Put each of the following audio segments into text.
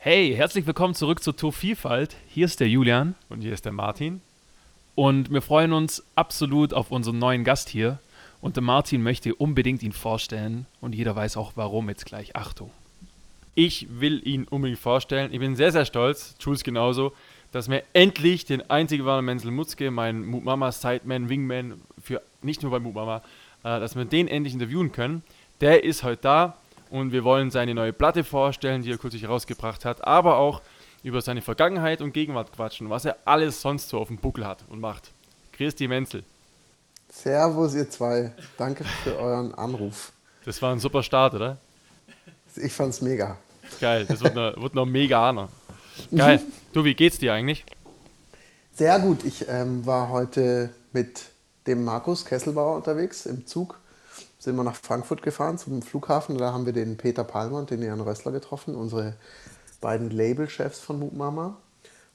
Hey, herzlich willkommen zurück zur Tour Vielfalt. Hier ist der Julian. Und hier ist der Martin. Und wir freuen uns absolut auf unseren neuen Gast hier. Und der Martin möchte unbedingt ihn vorstellen. Und jeder weiß auch warum jetzt gleich. Achtung. Ich will ihn unbedingt vorstellen. Ich bin sehr, sehr stolz, Jules genauso, dass wir endlich den einzigen wahren Menzel Mutzke, mein Moot Mama Sideman, Wingman, für nicht nur bei Moot Mama, äh, dass wir den endlich interviewen können. Der ist heute da und wir wollen seine neue Platte vorstellen, die er kürzlich rausgebracht hat, aber auch über seine Vergangenheit und Gegenwart quatschen, was er alles sonst so auf dem Buckel hat und macht. Christi Menzel. Servus, ihr zwei. Danke für euren Anruf. Das war ein super Start, oder? Ich fand's mega. Geil, das wird noch, wird noch mega Anna. Geil. Du, wie geht's dir eigentlich? Sehr gut. Ich ähm, war heute mit dem Markus Kesselbauer unterwegs im Zug. Sind wir nach Frankfurt gefahren zum Flughafen. Da haben wir den Peter Palmer und den Jan Rössler getroffen, unsere beiden Labelchefs von Moop Mama.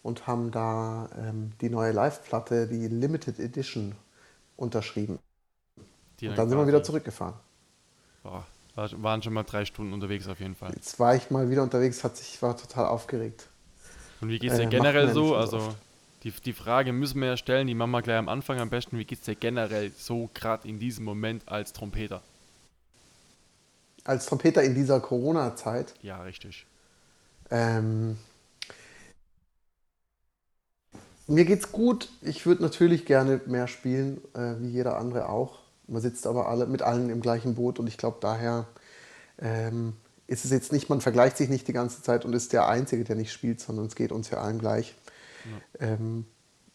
Und haben da ähm, die neue Live-Platte, die Limited Edition, unterschrieben. Die und dann sind wir wieder zurückgefahren. Boah, waren schon mal drei Stunden unterwegs auf jeden Fall. Jetzt war ich mal wieder unterwegs, hat sich, war total aufgeregt. Und wie geht es dir äh, generell so? Also die, die Frage müssen wir ja stellen, die machen wir gleich am Anfang am besten. Wie geht es dir generell so gerade in diesem Moment als Trompeter? Als Trompeter in dieser Corona-Zeit? Ja, richtig. Ähm, mir geht's gut. Ich würde natürlich gerne mehr spielen, äh, wie jeder andere auch. Man sitzt aber alle mit allen im gleichen Boot und ich glaube daher ähm, ist es jetzt nicht, man vergleicht sich nicht die ganze Zeit und ist der Einzige, der nicht spielt, sondern es geht uns ja allen gleich. Ja. Ähm,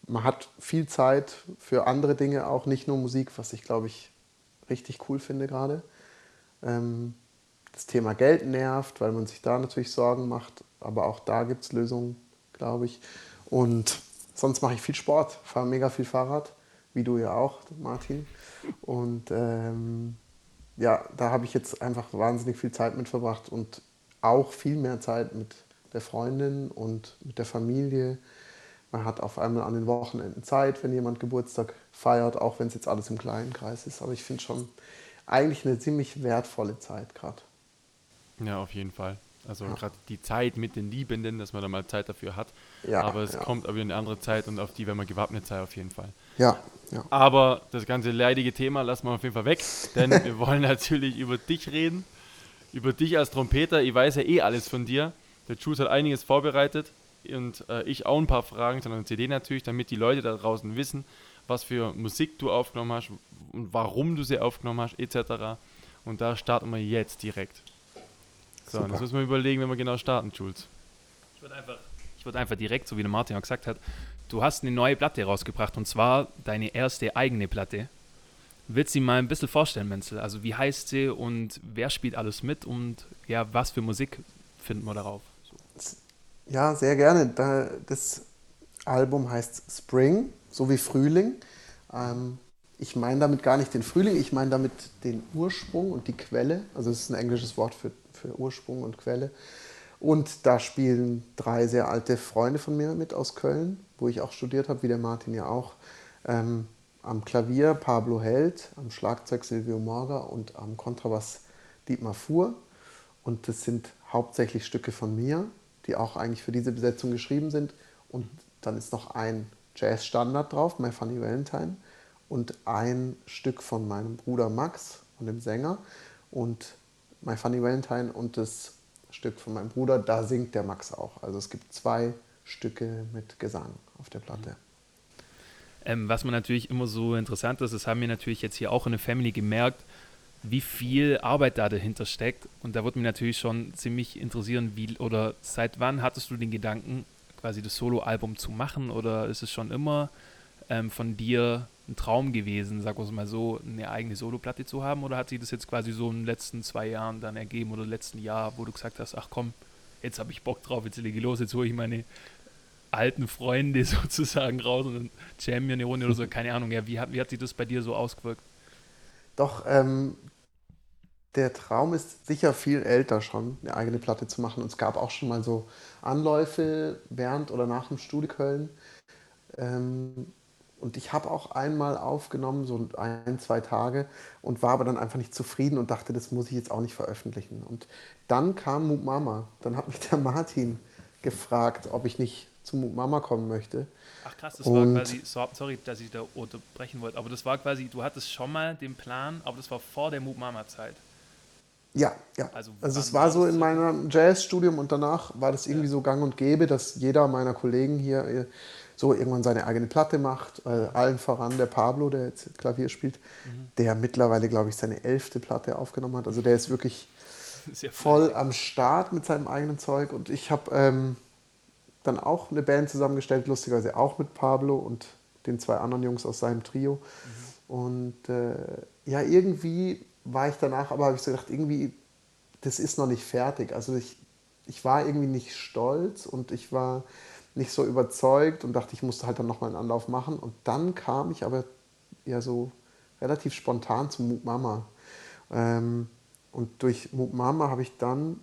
man hat viel Zeit für andere Dinge auch, nicht nur Musik, was ich glaube ich richtig cool finde gerade. Ähm, das Thema Geld nervt, weil man sich da natürlich Sorgen macht, aber auch da gibt es Lösungen, glaube ich. Und sonst mache ich viel Sport, fahre mega viel Fahrrad, wie du ja auch, Martin. Und ähm, ja, da habe ich jetzt einfach wahnsinnig viel Zeit mit verbracht und auch viel mehr Zeit mit der Freundin und mit der Familie. Man hat auf einmal an den Wochenenden Zeit, wenn jemand Geburtstag feiert, auch wenn es jetzt alles im kleinen Kreis ist. Aber ich finde schon eigentlich eine ziemlich wertvolle Zeit gerade. Ja, auf jeden Fall. Also ja. gerade die Zeit mit den Liebenden, dass man da mal Zeit dafür hat. Ja, aber es ja. kommt aber in eine andere Zeit und auf die, wenn man gewappnet sei, auf jeden Fall. Ja, ja. Aber das ganze leidige Thema lassen wir auf jeden Fall weg, denn wir wollen natürlich über dich reden. Über dich als Trompeter. Ich weiß ja eh alles von dir. Der Jules hat einiges vorbereitet und äh, ich auch ein paar Fragen, sondern CD natürlich, damit die Leute da draußen wissen, was für Musik du aufgenommen hast und warum du sie aufgenommen hast, etc. Und da starten wir jetzt direkt. So, das müssen wir überlegen, wenn wir genau starten, Jules. Ich würde einfach, würd einfach direkt, so wie der Martin auch gesagt hat, du hast eine neue Platte rausgebracht und zwar deine erste eigene Platte. Willst du sie mal ein bisschen vorstellen, Menzel? Also wie heißt sie und wer spielt alles mit und ja, was für Musik finden wir darauf? Ja, sehr gerne. Das Album heißt Spring, so wie Frühling. Ähm, ich meine damit gar nicht den Frühling, ich meine damit den Ursprung und die Quelle. Also es ist ein englisches Wort für für Ursprung und Quelle. Und da spielen drei sehr alte Freunde von mir mit aus Köln, wo ich auch studiert habe, wie der Martin ja auch. Ähm, am Klavier Pablo Held, am Schlagzeug Silvio Morga und am Kontrabass Dietmar Fuhr. Und das sind hauptsächlich Stücke von mir, die auch eigentlich für diese Besetzung geschrieben sind. Und dann ist noch ein Jazz-Standard drauf, My Funny Valentine, und ein Stück von meinem Bruder Max und dem Sänger. Und My Funny Valentine und das Stück von meinem Bruder, da singt der Max auch. Also es gibt zwei Stücke mit Gesang auf der Platte. Ähm, was man natürlich immer so interessant ist, das haben wir natürlich jetzt hier auch in der Family gemerkt, wie viel Arbeit da dahinter steckt. Und da würde mich natürlich schon ziemlich interessieren, wie oder seit wann hattest du den Gedanken, quasi das Solo-Album zu machen? Oder ist es schon immer ähm, von dir ein Traum gewesen, sagen wir es mal so, eine eigene Soloplatte zu haben? Oder hat sich das jetzt quasi so in den letzten zwei Jahren dann ergeben oder im letzten Jahr, wo du gesagt hast, ach komm, jetzt habe ich Bock drauf, jetzt lege ich los, jetzt hole ich meine alten Freunde sozusagen raus und jammen wir eine Runde oder so, keine Ahnung. Ja, wie hat, wie hat sich das bei dir so ausgewirkt? Doch, ähm, der Traum ist sicher viel älter schon, eine eigene Platte zu machen. Und es gab auch schon mal so Anläufe während oder nach dem Studio Köln. Ähm, und ich habe auch einmal aufgenommen, so ein, zwei Tage, und war aber dann einfach nicht zufrieden und dachte, das muss ich jetzt auch nicht veröffentlichen. Und dann kam Moop Mama. Dann hat mich der Martin gefragt, ob ich nicht zu Mama kommen möchte. Ach krass, das und war quasi, sorry, dass ich da unterbrechen wollte, aber das war quasi, du hattest schon mal den Plan, aber das war vor der Mama-Zeit. Ja, ja. Also, also es war so in meinem Jazzstudium und danach war das irgendwie ja. so gang und gäbe, dass jeder meiner Kollegen hier äh, so irgendwann seine eigene Platte macht. Äh, allen voran der Pablo, der jetzt Klavier spielt, mhm. der mittlerweile, glaube ich, seine elfte Platte aufgenommen hat. Also der ist wirklich voll am Start mit seinem eigenen Zeug. Und ich habe ähm, dann auch eine Band zusammengestellt, lustigerweise auch mit Pablo und den zwei anderen Jungs aus seinem Trio. Mhm. Und äh, ja, irgendwie war ich danach, aber habe ich so gedacht, irgendwie, das ist noch nicht fertig. Also ich, ich war irgendwie nicht stolz und ich war nicht so überzeugt und dachte, ich musste halt dann nochmal einen Anlauf machen. Und dann kam ich aber ja so relativ spontan zu Moop Mama. Ähm, und durch Moop Mama habe ich dann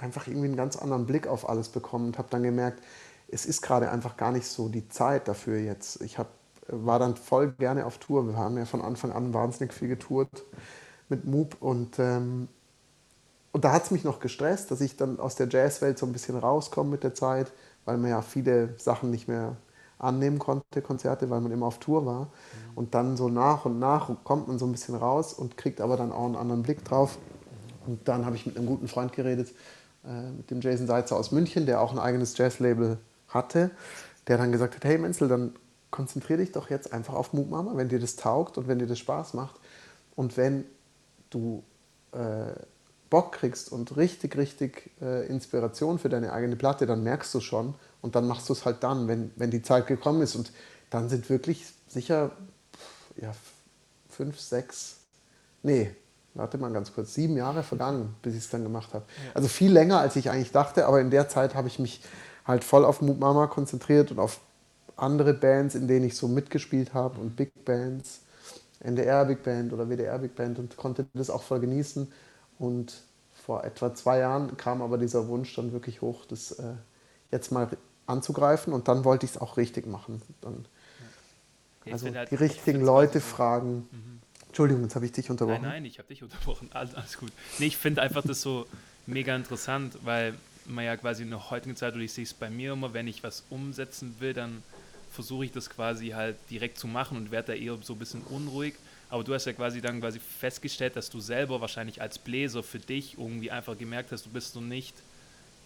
einfach irgendwie einen ganz anderen Blick auf alles bekommen und habe dann gemerkt, es ist gerade einfach gar nicht so die Zeit dafür jetzt. Ich hab, war dann voll gerne auf Tour. Wir haben ja von Anfang an wahnsinnig viel getourt mit Moop und, ähm, und da hat es mich noch gestresst, dass ich dann aus der Jazzwelt so ein bisschen rauskomme mit der Zeit, weil man ja viele Sachen nicht mehr annehmen konnte, Konzerte, weil man immer auf Tour war. Mhm. Und dann so nach und nach kommt man so ein bisschen raus und kriegt aber dann auch einen anderen Blick drauf. Und dann habe ich mit einem guten Freund geredet, äh, mit dem Jason Seitzer aus München, der auch ein eigenes Jazzlabel hatte, der dann gesagt hat, hey Menzel, dann konzentriere dich doch jetzt einfach auf Moog wenn dir das taugt und wenn dir das Spaß macht. Und wenn du äh, Bock kriegst und richtig, richtig äh, Inspiration für deine eigene Platte, dann merkst du schon und dann machst du es halt dann, wenn, wenn die Zeit gekommen ist. Und dann sind wirklich sicher ja, fünf, sechs, nee, warte mal ganz kurz, sieben Jahre vergangen, bis ich es dann gemacht habe. Ja. Also viel länger, als ich eigentlich dachte, aber in der Zeit habe ich mich halt voll auf Moop Mama konzentriert und auf andere Bands, in denen ich so mitgespielt habe und Big Bands. NDR Big Band oder WDR Big Band und konnte das auch voll genießen. Und vor etwa zwei Jahren kam aber dieser Wunsch dann wirklich hoch, das äh, jetzt mal anzugreifen und dann wollte ich es auch richtig machen. Dann, also halt, die richtigen Leute fragen. Mhm. Entschuldigung, jetzt habe ich dich unterbrochen. Nein, nein, ich habe dich unterbrochen. Alles, alles gut. Nee, ich finde einfach das so mega interessant, weil man ja quasi in der heutigen Zeit, oder ich sehe es bei mir immer, wenn ich was umsetzen will, dann versuche ich das quasi halt direkt zu machen und werde da eher so ein bisschen unruhig. Aber du hast ja quasi dann quasi festgestellt, dass du selber wahrscheinlich als Bläser für dich irgendwie einfach gemerkt hast, du bist so nicht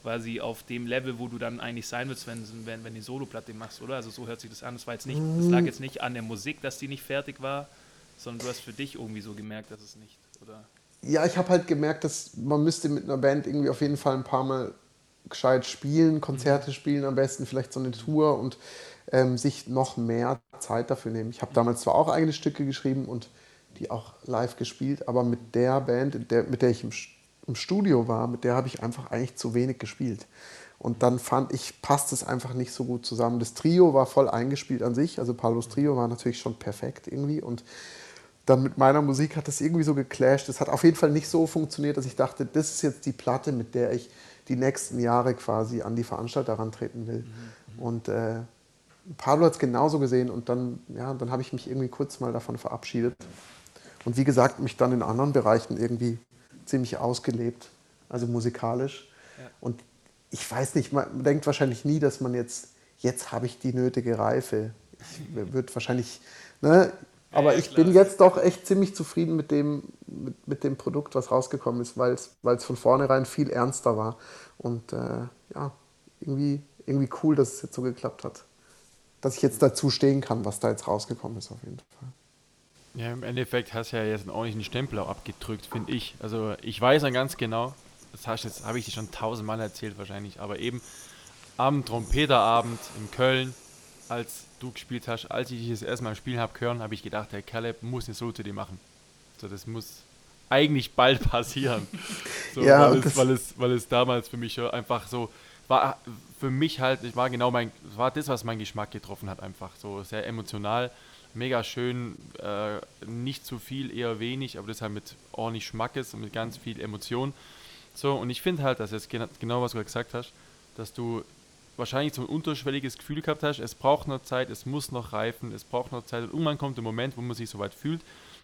quasi auf dem Level, wo du dann eigentlich sein willst, wenn, wenn, wenn die Soloplatte machst, oder? Also so hört sich das an. Das war jetzt nicht, das lag jetzt nicht an der Musik, dass die nicht fertig war, sondern du hast für dich irgendwie so gemerkt, dass es nicht, oder? Ja, ich habe halt gemerkt, dass man müsste mit einer Band irgendwie auf jeden Fall ein paar Mal gescheit spielen, Konzerte mhm. spielen am besten, vielleicht so eine Tour und ähm, sich noch mehr Zeit dafür nehmen. Ich habe damals zwar auch eigene Stücke geschrieben und die auch live gespielt, aber mit der Band, der, mit der ich im, im Studio war, mit der habe ich einfach eigentlich zu wenig gespielt. Und dann fand ich, passt es einfach nicht so gut zusammen. Das Trio war voll eingespielt an sich, also Paulos Trio war natürlich schon perfekt irgendwie und dann mit meiner Musik hat das irgendwie so geclasht. Es hat auf jeden Fall nicht so funktioniert, dass ich dachte, das ist jetzt die Platte, mit der ich die nächsten Jahre quasi an die Veranstalter herantreten will. Mhm. Und äh, Pablo hat es genauso gesehen und dann, ja, dann habe ich mich irgendwie kurz mal davon verabschiedet. Und wie gesagt, mich dann in anderen Bereichen irgendwie ziemlich ausgelebt, also musikalisch. Ja. Und ich weiß nicht, man denkt wahrscheinlich nie, dass man jetzt, jetzt habe ich die nötige Reife. Ich wird wahrscheinlich, ne? Aber ja, ich bin jetzt doch echt ziemlich zufrieden mit dem, mit, mit dem Produkt, was rausgekommen ist, weil es von vornherein viel ernster war. Und äh, ja, irgendwie, irgendwie cool, dass es jetzt so geklappt hat dass ich jetzt dazu stehen kann, was da jetzt rausgekommen ist, auf jeden Fall. Ja, im Endeffekt hast du ja jetzt einen ordentlichen Stempel auch abgedrückt, finde ich. Also ich weiß dann ganz genau, das habe ich dir schon tausendmal erzählt wahrscheinlich, aber eben am Trompeterabend in Köln, als du gespielt hast, als ich dich das erste Mal spielen habe hören, habe ich gedacht, der Caleb muss eine Solo-CD machen. So, das muss eigentlich bald passieren. So, ja, weil, es, weil, es, weil es damals für mich einfach so war für mich halt, ich war genau mein, war das, was mein Geschmack getroffen hat, einfach so sehr emotional, mega schön, äh, nicht zu viel, eher wenig, aber das halt mit ordentlich Schmackes und mit ganz viel Emotion. So, und ich finde halt, dass jetzt genau was du gesagt hast, dass du wahrscheinlich so ein unterschwelliges Gefühl gehabt hast, es braucht noch Zeit, es muss noch reifen, es braucht noch Zeit und irgendwann kommt der Moment, wo man sich so weit fühlt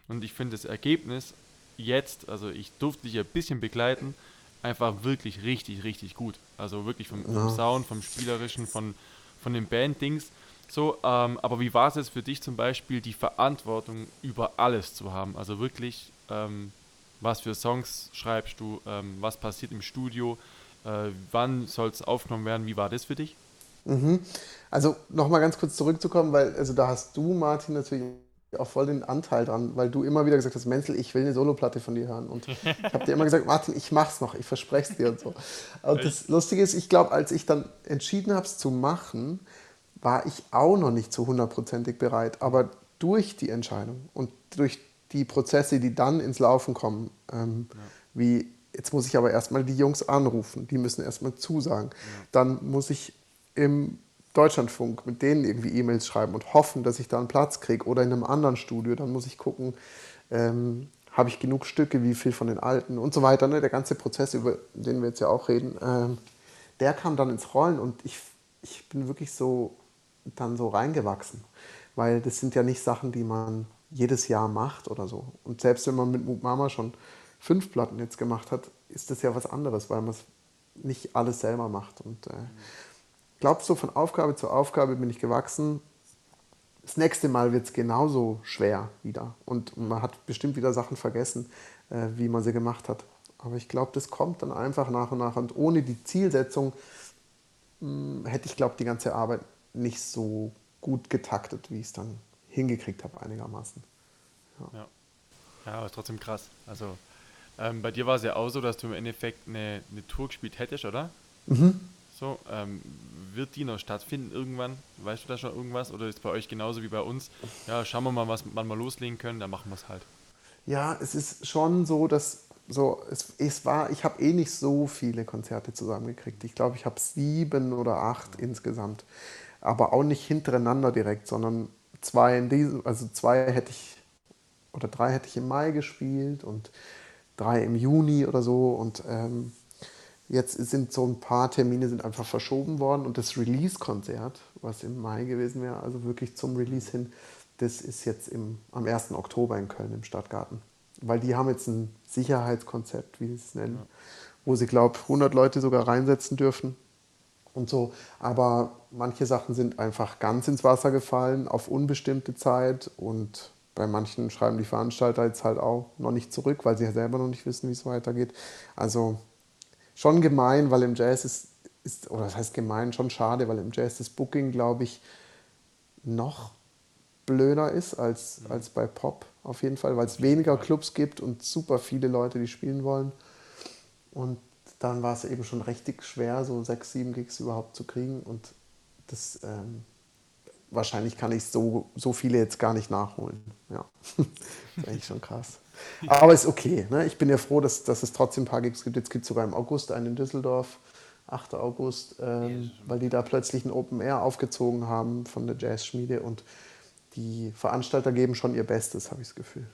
und ich finde das Ergebnis jetzt, also ich durfte dich ein bisschen begleiten, einfach wirklich richtig, richtig gut. Also wirklich vom, vom Sound, vom Spielerischen, von, von den Band-Dings. So, ähm, aber wie war es jetzt für dich zum Beispiel, die Verantwortung über alles zu haben? Also wirklich, ähm, was für Songs schreibst du, ähm, was passiert im Studio, äh, wann soll es aufgenommen werden, wie war das für dich? Mhm. Also nochmal ganz kurz zurückzukommen, weil also da hast du, Martin, natürlich auch voll den Anteil dran, weil du immer wieder gesagt hast, Menzel, ich will eine Soloplatte von dir hören. Und ich habe dir immer gesagt, Martin, ich mach's noch, ich verspreche es dir und so. Und das Lustige ist, ich glaube, als ich dann entschieden habe, es zu machen, war ich auch noch nicht zu hundertprozentig bereit. Aber durch die Entscheidung und durch die Prozesse, die dann ins Laufen kommen, ähm, ja. wie jetzt muss ich aber erstmal die Jungs anrufen, die müssen erstmal zusagen. Ja. Dann muss ich im Deutschlandfunk mit denen irgendwie E-Mails schreiben und hoffen, dass ich da einen Platz kriege oder in einem anderen Studio. Dann muss ich gucken, ähm, habe ich genug Stücke, wie viel von den alten und so weiter. Ne? Der ganze Prozess, über den wir jetzt ja auch reden, ähm, der kam dann ins Rollen und ich, ich bin wirklich so dann so reingewachsen. Weil das sind ja nicht Sachen, die man jedes Jahr macht oder so. Und selbst wenn man mit Mook Mama schon fünf Platten jetzt gemacht hat, ist das ja was anderes, weil man es nicht alles selber macht. Und äh, glaube, so von Aufgabe zu Aufgabe bin ich gewachsen. Das nächste Mal wird es genauso schwer wieder. Und man hat bestimmt wieder Sachen vergessen, äh, wie man sie gemacht hat. Aber ich glaube, das kommt dann einfach nach und nach. Und ohne die Zielsetzung mh, hm, hätte ich, glaube die ganze Arbeit nicht so gut getaktet, wie ich es dann hingekriegt habe, einigermaßen. Ja, ja. ja aber trotzdem krass. Also ähm, bei dir war es ja auch so, dass du im Endeffekt eine, eine Tour gespielt hättest, oder? Mhm. So, ähm, wird die noch stattfinden irgendwann? Weißt du da schon irgendwas? Oder ist es bei euch genauso wie bei uns? Ja, schauen wir mal, was wann wir loslegen können, dann machen wir es halt. Ja, es ist schon so, dass so, es, es war, ich habe eh nicht so viele Konzerte zusammengekriegt. Ich glaube, ich habe sieben oder acht ja. insgesamt aber auch nicht hintereinander direkt, sondern zwei in diesem, also zwei hätte ich oder drei hätte ich im Mai gespielt und drei im Juni oder so und ähm, jetzt sind so ein paar Termine sind einfach verschoben worden und das Release-Konzert, was im Mai gewesen wäre, also wirklich zum Release hin, das ist jetzt im, am 1. Oktober in Köln im Stadtgarten. Weil die haben jetzt ein Sicherheitskonzept, wie sie es nennen, ja. wo sie, glaube ich, 100 Leute sogar reinsetzen dürfen und so. Aber manche Sachen sind einfach ganz ins Wasser gefallen auf unbestimmte Zeit und bei manchen schreiben die Veranstalter jetzt halt auch noch nicht zurück, weil sie ja selber noch nicht wissen, wie es weitergeht. Also schon gemein, weil im Jazz ist, ist, oder das heißt gemein, schon schade, weil im Jazz das Booking, glaube ich, noch blöder ist als, mhm. als bei Pop auf jeden Fall, weil es weniger Clubs gibt und super viele Leute, die spielen wollen. Und dann war es eben schon richtig schwer, so sechs, sieben Gigs überhaupt zu kriegen. Und das ähm, wahrscheinlich kann ich so, so viele jetzt gar nicht nachholen. Ja, ist eigentlich schon krass. Aber ist okay. Ne? Ich bin ja froh, dass, dass es trotzdem ein paar Gigs gibt. Jetzt gibt es sogar im August einen in Düsseldorf, 8. August, ähm, weil die da plötzlich ein Open Air aufgezogen haben von der Jazzschmiede und die Veranstalter geben schon ihr Bestes, habe ich das Gefühl.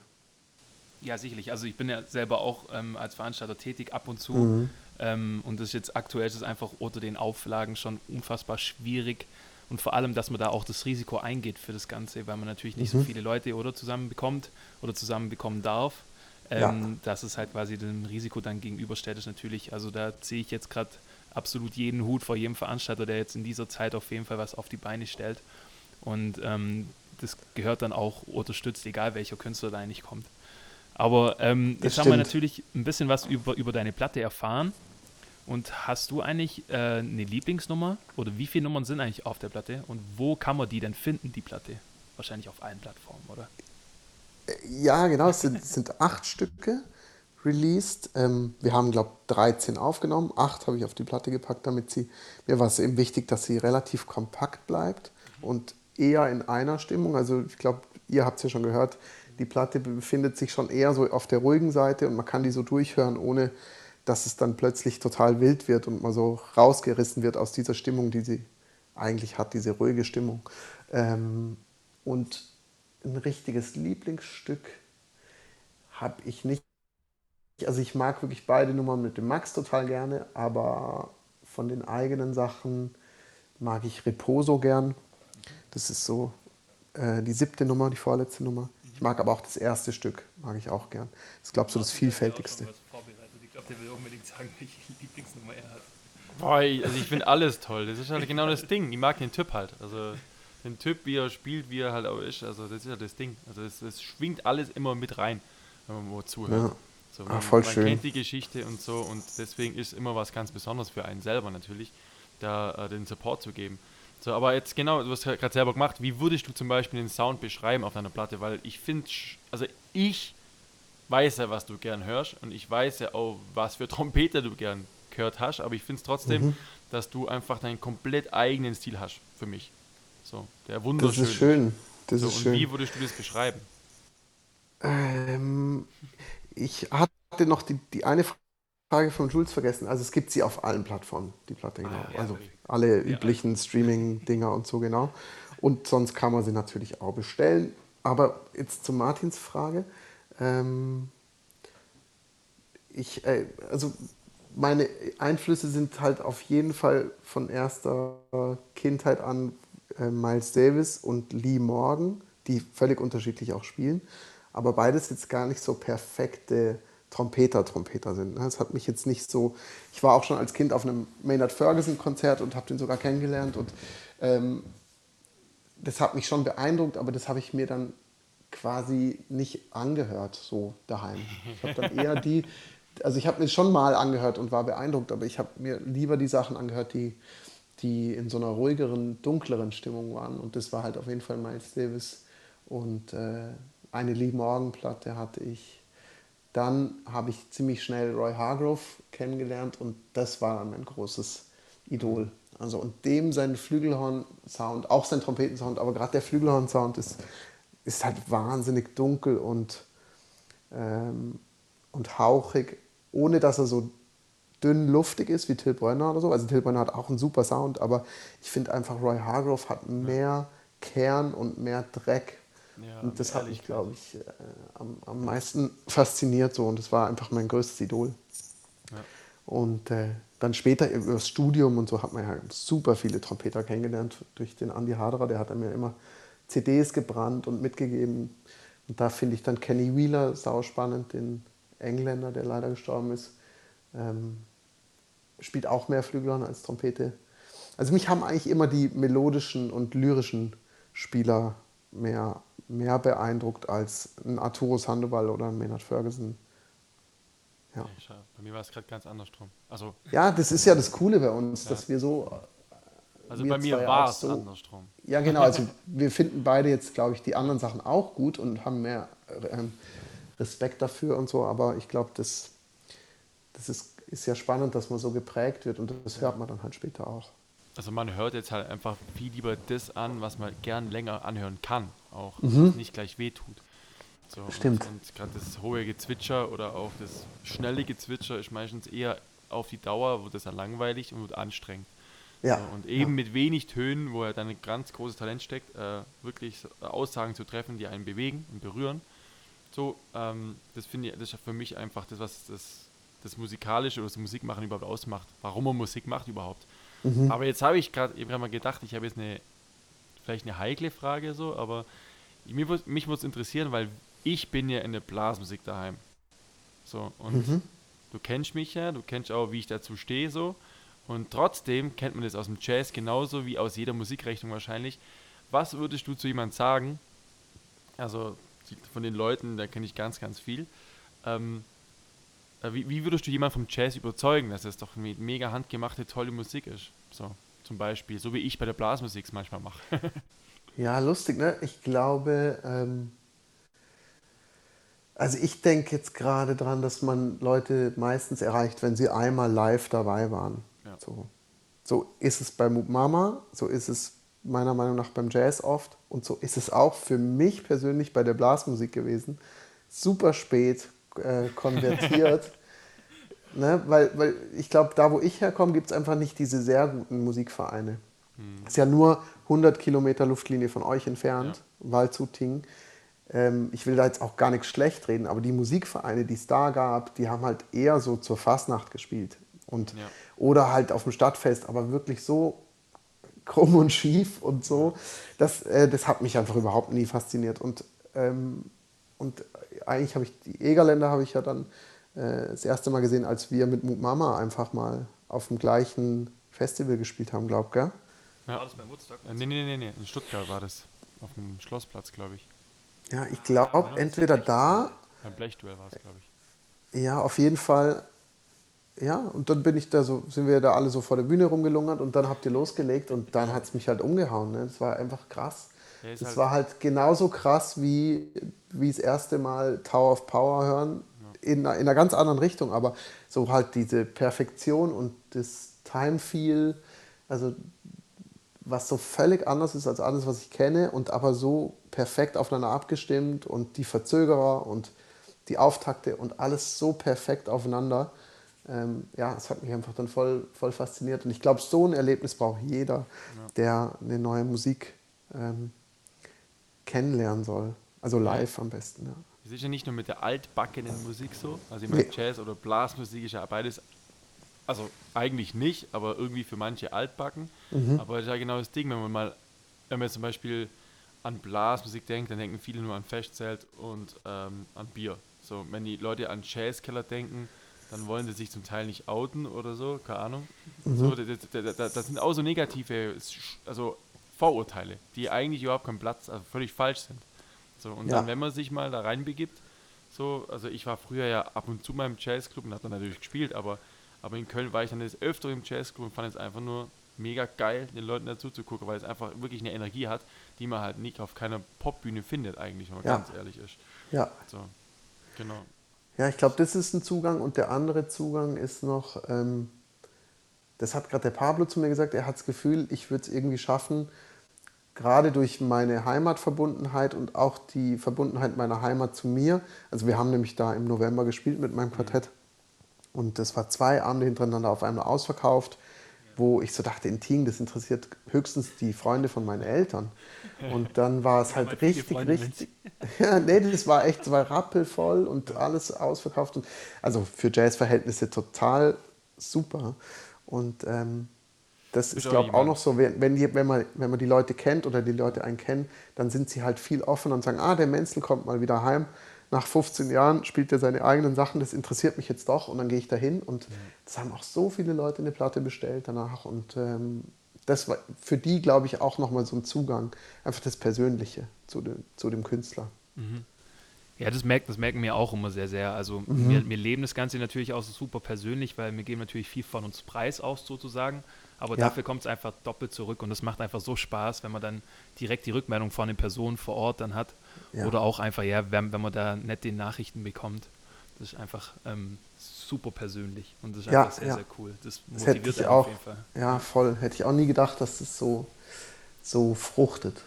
Ja, sicherlich. Also ich bin ja selber auch ähm, als Veranstalter tätig ab und zu. Mhm. Ähm, und das ist jetzt aktuell ist es einfach unter den Auflagen schon unfassbar schwierig. Und vor allem, dass man da auch das Risiko eingeht für das Ganze, weil man natürlich nicht mhm. so viele Leute oder zusammenbekommt oder zusammenbekommen darf. Ähm, ja. Dass es halt quasi dem Risiko dann gegenüberstellt, ist natürlich, also da sehe ich jetzt gerade absolut jeden Hut vor jedem Veranstalter, der jetzt in dieser Zeit auf jeden Fall was auf die Beine stellt. Und ähm, das gehört dann auch unterstützt, egal welcher Künstler da eigentlich kommt. Aber ähm, jetzt haben wir natürlich ein bisschen was über, über deine Platte erfahren. Und hast du eigentlich äh, eine Lieblingsnummer? Oder wie viele Nummern sind eigentlich auf der Platte? Und wo kann man die denn finden, die Platte? Wahrscheinlich auf allen Plattformen, oder? Äh, ja, genau. Es sind, sind acht Stücke released. Ähm, wir haben, glaube ich, 13 aufgenommen. Acht habe ich auf die Platte gepackt, damit sie. Mir war es eben wichtig, dass sie relativ kompakt bleibt und eher in einer Stimmung. Also, ich glaube, ihr habt es ja schon gehört. Die Platte befindet sich schon eher so auf der ruhigen Seite und man kann die so durchhören, ohne dass es dann plötzlich total wild wird und man so rausgerissen wird aus dieser Stimmung, die sie eigentlich hat, diese ruhige Stimmung. Ähm, und ein richtiges Lieblingsstück habe ich nicht. Also ich mag wirklich beide Nummern mit dem Max total gerne, aber von den eigenen Sachen mag ich Reposo gern. Das ist so äh, die siebte Nummer, die vorletzte Nummer. Ich mag aber auch das erste Stück, mag ich auch gern. Das ist, glaube ich, so das vielfältigste der will unbedingt sagen, welche Lieblingsnummer er hat. Boah, ich, also ich finde alles toll. Das ist halt genau das Ding. Ich mag den Typ halt. Also den Typ, wie er spielt, wie er halt auch ist. Also das ist ja das Ding. Also es, es schwingt alles immer mit rein, wenn man wo zuhört. Ja. So, Ah, man, voll man schön. kennt die Geschichte und so und deswegen ist immer was ganz Besonderes für einen selber natürlich, da äh, den Support zu geben. So, aber jetzt genau, du hast gerade selber gemacht, wie würdest du zum Beispiel den Sound beschreiben auf deiner Platte? Weil ich finde, also ich weiß ja, was du gern hörst und ich weiß ja auch, was für Trompeter du gern gehört hast, aber ich finde es trotzdem, Mhm. dass du einfach deinen komplett eigenen Stil hast für mich. So, der Das wunderschön ist schön. Das So, ist und schön. wie würdest du das beschreiben? Ähm, ich hatte noch die, die eine Frage von Jules vergessen. Also es gibt sie auf allen Plattformen, die Platte, genau. Ah, ja, also okay. alle üblichen Streaming-Dinger und so, genau. Und sonst kann man sie natürlich auch bestellen. Aber jetzt zu Martins Frage. Ähm, ich, äh, also meine Einflüsse sind halt auf jeden Fall von erster Kindheit an äh, Miles Davis und Lee Morgan, die völlig unterschiedlich auch spielen, aber beides jetzt gar nicht so perfekte Trompeter, Trompeter sind. ne? Es hat mich jetzt nicht so. Ich war auch schon als Kind auf einem Maynard Ferguson Konzert und habe den sogar kennengelernt und ähm, das hat mich schon beeindruckt, aber das habe ich mir dann quasi nicht angehört, so daheim. Ich habe dann eher die, also ich habe mir schon mal angehört und war beeindruckt, aber ich habe mir lieber die Sachen angehört, die, die in so einer ruhigeren, dunkleren Stimmung waren. Und das war halt auf jeden Fall Miles Davis und äh, eine Lee Morgan Platte hatte ich. Dann habe ich ziemlich schnell Roy Hargrove kennengelernt und das war dann mein großes Idol. Also und dem sein Flügelhorn-Sound, auch sein Trompetensound, aber gerade der Flügelhorn-Sound ist, ist halt wahnsinnig dunkel und, ähm, und hauchig, ohne dass er so dünn luftig ist wie Till Brönner oder so. Also Till Brönner hat auch einen super Sound, aber ich finde einfach Roy Hargrove hat mehr Kern und mehr Dreck. Ja, und das hat mich, glaube ich, äh, am, am meisten fasziniert so und das war einfach mein größtes Idol. Ja. Und äh, dann später über das Studium und so hat man ja super viele Trompeter kennengelernt durch den Andy Haderer, der hat mir immer CDs gebrannt und mitgegeben. Und da finde ich dann Kenny Wheeler sauspannend, den Engländer, der leider gestorben ist. Ähm, spielt auch mehr Flügelhorn als Trompete. Also mich haben eigentlich immer die melodischen und lyrischen Spieler mehr, mehr beeindruckt als ein Arturo Sandoval oder ein Maynard Ferguson. Ja. Bei mir war es gerade ganz andersrum. Also, Ja, das ist ja das Coole bei uns, dass wir so. Also bei mir war es so. andersrum. Ja, genau. Also wir finden beide jetzt, glaube ich, die anderen Sachen auch gut und haben mehr ähm, Respekt dafür und so. Aber ich glaube, das, das ist, ist ja spannend, dass man so geprägt wird und das hört man dann halt später auch. Also man hört jetzt halt einfach viel lieber das an, was man gern länger anhören kann, auch Mhm. nicht gleich wehtut. So, Stimmt. Und, und gerade das hohe Gezwitscher oder auch das schnelle Gezwitscher ist meistens eher auf die Dauer, wird das dann langweilig und wird anstrengend. Ja. So, und eben mit wenig Tönen, wo ja dann ein ganz großes Talent steckt, äh, wirklich so Aussagen zu treffen, die einen bewegen und berühren. So, ähm, das finde ich, das ist für mich einfach das, was das, das Musikalische oder das Musikmachen überhaupt ausmacht. Warum man Musik macht überhaupt. Mhm. Aber jetzt habe ich gerade eben mal gedacht, ich habe jetzt eine, vielleicht eine heikle Frage so, aber würd- mich würde es interessieren, weil ich bin ja in der Blasmusik daheim. So, und Mhm. du kennst mich ja, du kennst auch, wie ich dazu stehe so. Und trotzdem kennt man das aus dem Jazz genauso wie aus jeder Musikrichtung wahrscheinlich. Was würdest du zu jemandem sagen? Also von den Leuten, da kenne ich ganz, ganz viel. Ähm, äh, wie, wie würdest du jemanden vom Jazz überzeugen, dass es doch mega handgemachte, tolle Musik ist? So, zum Beispiel, so wie ich bei der Blasmusik es manchmal mache. Ja, lustig, ne? Ich glaube, ähm, also ich denke jetzt gerade dran, dass man Leute meistens erreicht, wenn sie einmal live dabei waren. Ja. So. so ist es bei Mama, so ist es meiner Meinung nach beim Jazz oft und so ist es auch für mich persönlich bei der Blasmusik gewesen. Super spät äh, konvertiert. Ne, weil, weil ich glaube, da wo ich herkomme, gibt es einfach nicht diese sehr guten Musikvereine. Ist ja nur 100 Kilometer Luftlinie von euch entfernt, Waldshut-Ting. Ähm, ich will da jetzt auch gar nichts schlecht reden, aber die Musikvereine, die es da gab, die haben halt eher so zur Fastnacht gespielt. Und, Ja. Oder halt auf dem Stadtfest, aber wirklich so krumm und schief und so. Das, äh, das hat mich einfach überhaupt nie fasziniert. Und, ähm, und eigentlich habe ich die Egerländer habe ich ja dann äh, das erste Mal gesehen, als wir mit Mama einfach mal auf dem gleichen Festival gespielt haben, glaub, gell? Ja. War das bei Woodstock? Äh, nee, nee, nee, nee, in Stuttgart war das. Auf dem Schlossplatz, glaube ich. Ja, ich glaube, entweder da. Beim Blechduell war es, glaube ich. Ja, auf jeden Fall. Ja, und dann bin ich da so, sind wir da alle so vor der Bühne rumgelungert und dann habt ihr losgelegt und dann hat es mich halt umgehauen. Ne? Das war einfach krass. Ja, das halt war halt genauso krass wie, wie das erste Mal Tower of Power hören. Ja. In, in einer ganz anderen Richtung, aber so halt diese Perfektion und das Time Feel, also was so völlig anders ist als alles, was ich kenne und aber so perfekt aufeinander abgestimmt und die Verzögerer und die Auftakte und alles so perfekt aufeinander. Ähm, ja, es hat mich einfach dann voll, voll fasziniert. Und ich glaube, so ein Erlebnis braucht jeder, der eine neue Musik ähm, kennenlernen soll. Also live am besten. Ja. Es ist ja nicht nur mit der altbackenen Musik so. Also ich meine, nee. Jazz oder Blasmusik ist ja beides also eigentlich nicht, aber irgendwie für manche altbacken. Mhm. Aber das ist ja genau das Ding, wenn man mal, wenn man zum Beispiel an Blasmusik denkt, dann denken viele nur an Festzelt und ähm, an Bier. So, wenn die Leute an Jazzkeller denken, dann wollen sie sich zum Teil nicht outen oder so, keine Ahnung. Mhm. So, das, das, das, sind auch so negative also Vorurteile, die eigentlich überhaupt keinen Platz, also völlig falsch sind. So, und ja. dann, wenn man sich mal da reinbegibt, so, also ich war früher ja ab und zu mal im Jazzclub und habe dann natürlich gespielt, aber aber in Köln war ich dann des öfter im Jazzclub und fand es einfach nur mega geil, den Leuten dazu zu gucken, weil es einfach wirklich eine Energie hat, die man halt nicht auf keiner Popbühne findet, eigentlich, wenn man ja. ganz ehrlich ist. Ja. So, genau. Ja, ich glaube, das ist ein Zugang und der andere Zugang ist noch, ähm, das hat gerade der Pablo zu mir gesagt, er hat das Gefühl, ich würde es irgendwie schaffen, gerade durch meine Heimatverbundenheit und auch die Verbundenheit meiner Heimat zu mir. Also wir haben nämlich da im November gespielt mit meinem Quartett. Und das war zwei Abende hintereinander auf einmal ausverkauft, wo ich so dachte, in Ting, das interessiert höchstens die Freunde von meinen Eltern. Und dann war es halt richtig, richtig. Ja, nee, das war echt, war rappelvoll und alles ausverkauft. Und, also für Jazzverhältnisse total super. Und ähm, das ist, glaube ich, auch noch so, wenn, die, wenn, man, wenn man die Leute kennt oder die Leute einen kennen, dann sind sie halt viel offener und sagen, ah, der Menzel kommt mal wieder heim nach 15 Jahren spielt er seine eigenen Sachen, das interessiert mich jetzt doch und dann gehe ich da hin und das haben auch so viele Leute eine Platte bestellt danach und ähm, das war für die, glaube ich, auch nochmal so ein Zugang, einfach das Persönliche zu dem, zu dem Künstler. Mhm. Ja, das, merkt, das merken wir auch immer sehr, sehr. Also mhm. wir, wir, leben das Ganze natürlich auch so super persönlich, weil wir geben natürlich viel von uns Preis aus sozusagen. Aber ja. dafür kommt es einfach doppelt zurück und es macht einfach so Spaß, wenn man dann direkt die Rückmeldung von den Personen vor Ort dann hat. Ja. Oder auch einfach, ja, wenn, wenn man da nett die Nachrichten bekommt. Das ist einfach ähm, super persönlich und das ist ja, einfach sehr, sehr cool. Das motiviert das hätte auch, auf jeden Fall. Ja, voll. Hätte ich auch nie gedacht, dass das so, so fruchtet.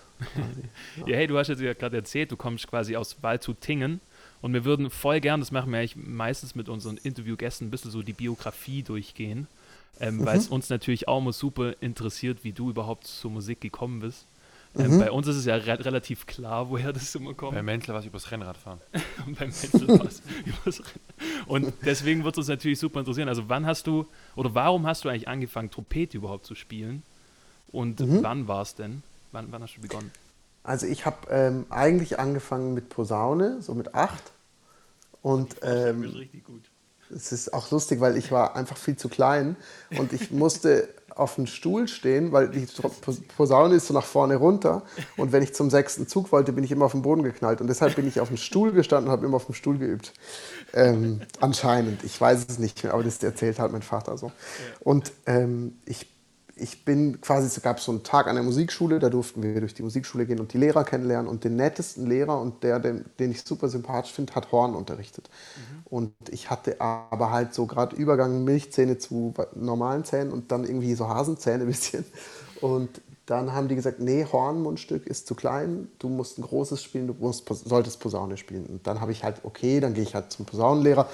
ja. ja, hey, du hast jetzt ja gerade erzählt, du kommst quasi aus Waldshut-Tingen und wir würden voll gern, das machen wir eigentlich meistens mit unseren Interviewgästen, ein bisschen so die Biografie durchgehen ähm, mhm. weil es uns natürlich auch immer super interessiert, wie du überhaupt zur Musik gekommen bist. Ähm, mhm. Bei uns ist es ja re relativ klar, woher das immer kommt. Bei Menzel was übers Rennrad fahren. Und bei Menzel was übers Rennrad. Und deswegen wird es uns natürlich super interessieren. Also wann hast du, oder warum hast du eigentlich angefangen, Trompete überhaupt zu spielen? Und mhm. wann war es denn? Wann, wann, hast du begonnen? Also ich habe ähm, eigentlich angefangen mit Posaune, so mit acht. Und ähm, richtig gut es ist auch lustig, weil ich war einfach viel zu klein und ich musste auf dem Stuhl stehen, weil die Posaune ist so nach vorne runter und wenn ich zum sechsten Zug wollte, bin ich immer auf den Boden geknallt und deshalb bin ich auf dem Stuhl gestanden und habe immer auf dem Stuhl geübt. Ähm, anscheinend, ich weiß es nicht mehr, aber das erzählt halt mein Vater so. Und ähm, ich ich bin quasi, es gab so einen Tag an der Musikschule, da durften wir durch die Musikschule gehen und die Lehrer kennenlernen. Und den nettesten Lehrer und der, den, den ich super sympathisch finde, hat Horn unterrichtet. Mhm. Und ich hatte aber halt so gerade Übergang Milchzähne zu normalen Zähnen und dann irgendwie so Hasenzähne ein bisschen. Und dann haben die gesagt, nee, Hornmundstück ist zu klein, du musst ein großes spielen, du musst, solltest Posaune spielen. Und dann habe ich halt, okay, dann gehe ich halt zum Posaunenlehrer.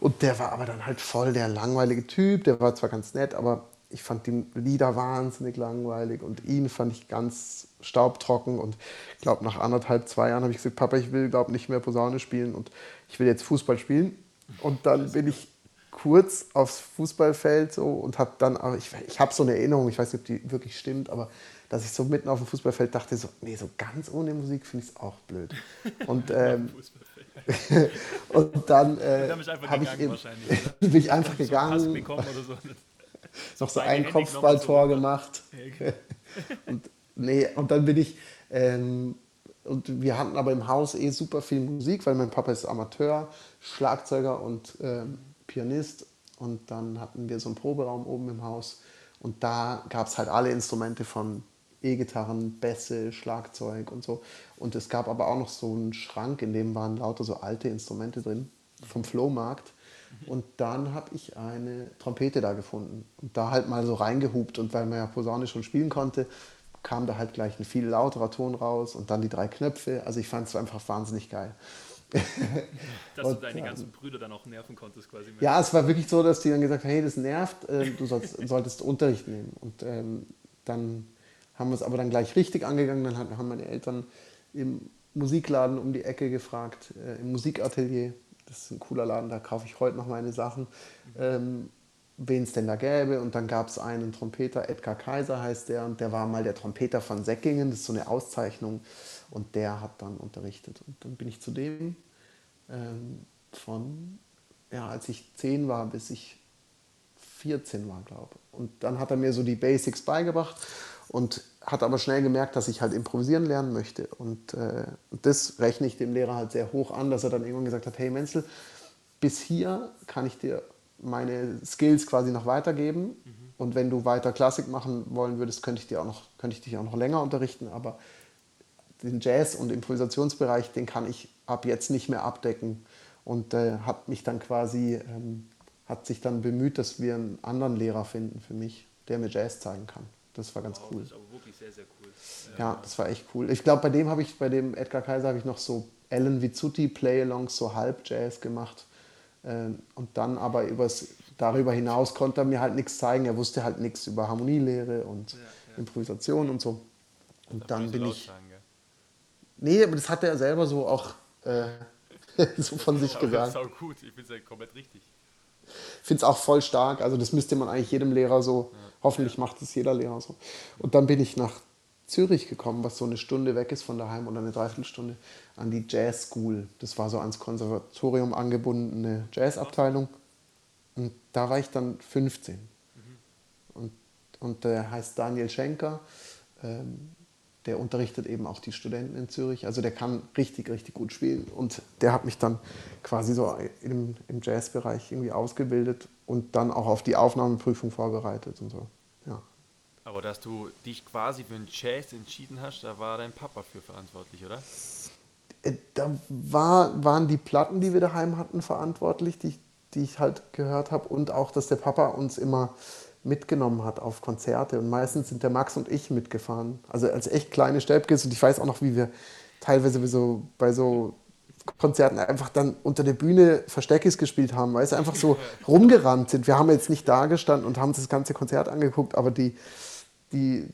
Und der war aber dann halt voll der langweilige Typ, der war zwar ganz nett, aber ich fand die Lieder wahnsinnig langweilig und ihn fand ich ganz staubtrocken und ich glaube nach anderthalb, zwei Jahren habe ich gesagt, Papa, ich will glaube nicht mehr Posaune spielen und ich will jetzt Fußball spielen und dann bin ich kurz aufs Fußballfeld so und habe dann, ich, ich habe so eine Erinnerung, ich weiß nicht, ob die wirklich stimmt, aber dass ich so mitten auf dem Fußballfeld dachte, so, nee, so ganz ohne Musik finde ich es auch blöd. Und ähm, und dann äh, habe ich eben, bin ich einfach gegangen. So so. noch so ein Kopfballtor gemacht. und, nee, und dann bin ich, ähm, und wir hatten aber im Haus eh super viel Musik, weil mein Papa ist Amateur, Schlagzeuger und ähm, Pianist. Und dann hatten wir so einen Proberaum oben im Haus. Und da gab es halt alle Instrumente von E-Gitarren, Bässe, Schlagzeug und so. Und es gab aber auch noch so einen Schrank, in dem waren lauter so alte Instrumente drin vom Flohmarkt. Und dann habe ich eine Trompete da gefunden und da halt mal so reingehupt. Und weil man ja Posaune schon spielen konnte, kam da halt gleich ein viel lauterer Ton raus und dann die drei Knöpfe. Also ich fand es einfach wahnsinnig geil. dass und, du deine ganzen Brüder dann auch nerven konntest quasi. Ja, es war wirklich so, dass die dann gesagt haben, hey, das nervt, äh, du sollst, solltest Unterricht nehmen. Und ähm, dann haben wir es aber dann gleich richtig angegangen. Dann haben meine Eltern im Musikladen um die Ecke gefragt, äh, im Musikatelier. Das ist ein cooler Laden, da kaufe ich heute noch meine Sachen. Ähm, wen es denn da gäbe. Und dann gab es einen Trompeter, Edgar Kaiser heißt der, und der war mal der Trompeter von Säckingen, das ist so eine Auszeichnung. Und der hat dann unterrichtet. Und dann bin ich zu dem ähm, von, ja, als ich zehn war, bis ich 14 war, glaube ich. Und dann hat er mir so die Basics beigebracht und hat aber schnell gemerkt, dass ich halt improvisieren lernen möchte. Und äh, das rechne ich dem Lehrer halt sehr hoch an, dass er dann irgendwann gesagt hat, hey Menzel, bis hier kann ich dir meine Skills quasi noch weitergeben. Mhm. Und wenn du weiter Klassik machen wollen würdest, könnte ich, dir auch noch, könnte ich dich auch noch länger unterrichten. Aber den Jazz- und Improvisationsbereich, den kann ich ab jetzt nicht mehr abdecken. Und äh, hat mich dann quasi, ähm, hat sich dann bemüht, dass wir einen anderen Lehrer finden für mich, der mir Jazz zeigen kann. Das war ganz cool. Das sehr, sehr cool. Ja, das war echt cool. Ich glaube, bei dem habe ich, bei dem Edgar Kaiser habe ich noch so Alan Vizzuti Play-Alongs, so halb Jazz gemacht. Ähm, und dann aber übers, darüber hinaus konnte er mir halt nichts zeigen. Er wusste halt nichts über Harmonielehre und ja, ja. Improvisation und so. Und dann bin ich. Sagen, nee, aber das hat er selber so auch äh, so von sich gesagt. Das ist auch gut, ich es ja komplett richtig. Finde es auch voll stark. Also, das müsste man eigentlich jedem Lehrer so. Ja. Hoffentlich macht es jeder Lehrer so. Und dann bin ich nach Zürich gekommen, was so eine Stunde weg ist von daheim oder eine Dreiviertelstunde, an die Jazz School. Das war so ans Konservatorium angebundene Jazzabteilung. Und da war ich dann 15. Mhm. Und, und der heißt Daniel Schenker. Ähm, der unterrichtet eben auch die Studenten in Zürich. Also der kann richtig, richtig gut spielen. Und der hat mich dann quasi so im, im Jazzbereich irgendwie ausgebildet und dann auch auf die Aufnahmeprüfung vorbereitet und so. Aber dass du dich quasi für den Jazz entschieden hast, da war dein Papa für verantwortlich, oder? Äh, da war, waren die Platten, die wir daheim hatten, verantwortlich, die, die ich halt gehört habe. Und auch, dass der Papa uns immer mitgenommen hat auf Konzerte. Und meistens sind der Max und ich mitgefahren. Also als echt kleine Stäbkes. Und ich weiß auch noch, wie wir teilweise so bei so Konzerten einfach dann unter der Bühne Versteckis gespielt haben, weil sie einfach so rumgerannt sind. Wir haben jetzt nicht da gestanden und haben das ganze Konzert angeguckt, aber die, die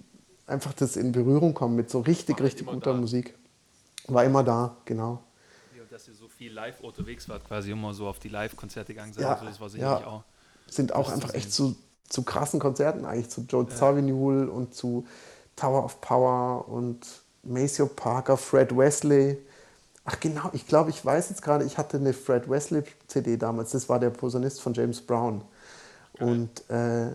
einfach das in Berührung kommen mit so richtig, richtig guter da. Musik. War immer da, genau. Ja, dass ihr so viel live unterwegs wart, quasi immer so auf die Live-Konzerte gegangen seid. Ja, also das war sicherlich ja. auch. Sind auch einfach echt zu, zu krassen Konzerten eigentlich, zu Joe ja. Zawinul und zu Tower of Power und Maceo Parker, Fred Wesley. Ach genau, ich glaube, ich weiß jetzt gerade, ich hatte eine Fred Wesley CD damals. Das war der Posaunist von James Brown. Okay. Und äh,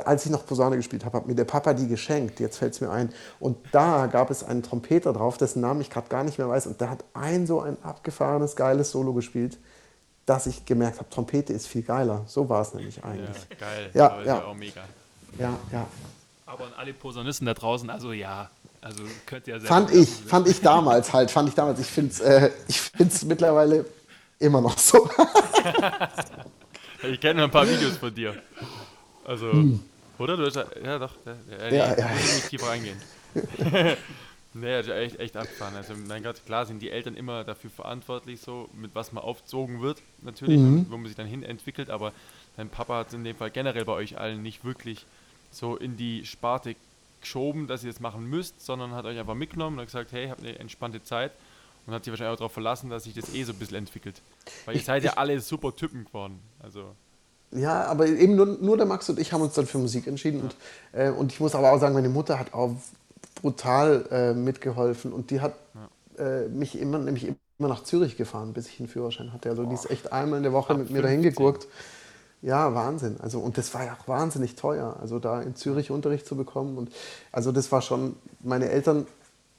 als ich noch Posaune gespielt habe, hat mir der Papa die geschenkt. Jetzt fällt es mir ein. Und da gab es einen Trompeter drauf, dessen Namen ich gerade gar nicht mehr weiß. Und der hat ein so ein abgefahrenes, geiles Solo gespielt, dass ich gemerkt habe, Trompete ist viel geiler. So war es nämlich eigentlich. Ja, geil. Ja, ja. auch mega. Ja, ja. Aber an alle Posaunisten da draußen, also ja, also könnt ihr Fand ich, fand ich damals halt, fand ich damals. Ich finde es äh, mittlerweile immer noch so. ich kenne ein paar Videos von dir. Also, hm. oder? Du hast, ja, doch. Ja, ja, ja, ja. nicht tiefer reingehen. nee, also echt, echt abgefahren. Also, mein Gott, klar sind die Eltern immer dafür verantwortlich, so mit was man aufgezogen wird, natürlich, mhm. wo man sich dann hin entwickelt, aber dein Papa hat in dem Fall generell bei euch allen nicht wirklich so in die Sparte geschoben, dass ihr das machen müsst, sondern hat euch einfach mitgenommen und gesagt, hey, habt eine entspannte Zeit und hat sich wahrscheinlich auch darauf verlassen, dass sich das eh so ein bisschen entwickelt. Weil ihr seid ja alle super Typen geworden. Also. Ja, aber eben nur, nur der Max und ich haben uns dann für Musik entschieden. Ja. Und, äh, und ich muss aber auch sagen, meine Mutter hat auch brutal äh, mitgeholfen und die hat ja. äh, mich immer, nämlich immer nach Zürich gefahren, bis ich einen Führerschein hatte. Also die ist echt einmal in der Woche mit mir dahin gegurkt. Ja, Wahnsinn. Also, und das war ja auch wahnsinnig teuer, also da in Zürich Unterricht zu bekommen. Und also das war schon, meine Eltern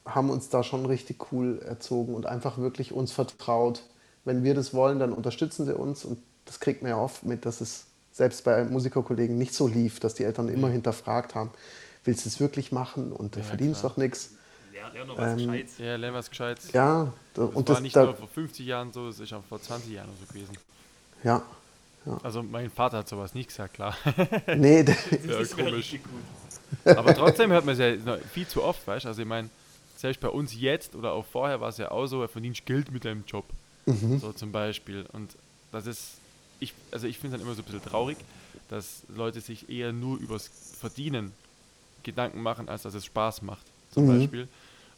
haben uns da schon richtig cool erzogen und einfach wirklich uns vertraut. Wenn wir das wollen, dann unterstützen sie uns. Und das kriegt man ja oft mit, dass es selbst bei Musikerkollegen nicht so lief, dass die Eltern immer hinterfragt haben, willst du es wirklich machen und du ja, verdienst klar. doch nichts. Lern, lern was ähm, Gescheites. Ja, lern was Gescheites. Ja, das und war das, nicht da, nur vor 50 Jahren so, es ist auch vor 20 Jahren so gewesen. Ja, ja. Also mein Vater hat sowas nicht gesagt, klar. Nee, das ja, ist komisch. Aber trotzdem hört man es ja viel zu oft, weißt du? Also ich meine, selbst bei uns jetzt oder auch vorher war es ja auch so, er verdient Geld mit deinem Job. Mhm. So zum Beispiel. Und das ist, ich, also ich finde es dann immer so ein bisschen traurig, dass Leute sich eher nur übers Verdienen Gedanken machen, als dass es Spaß macht, zum mhm. Beispiel.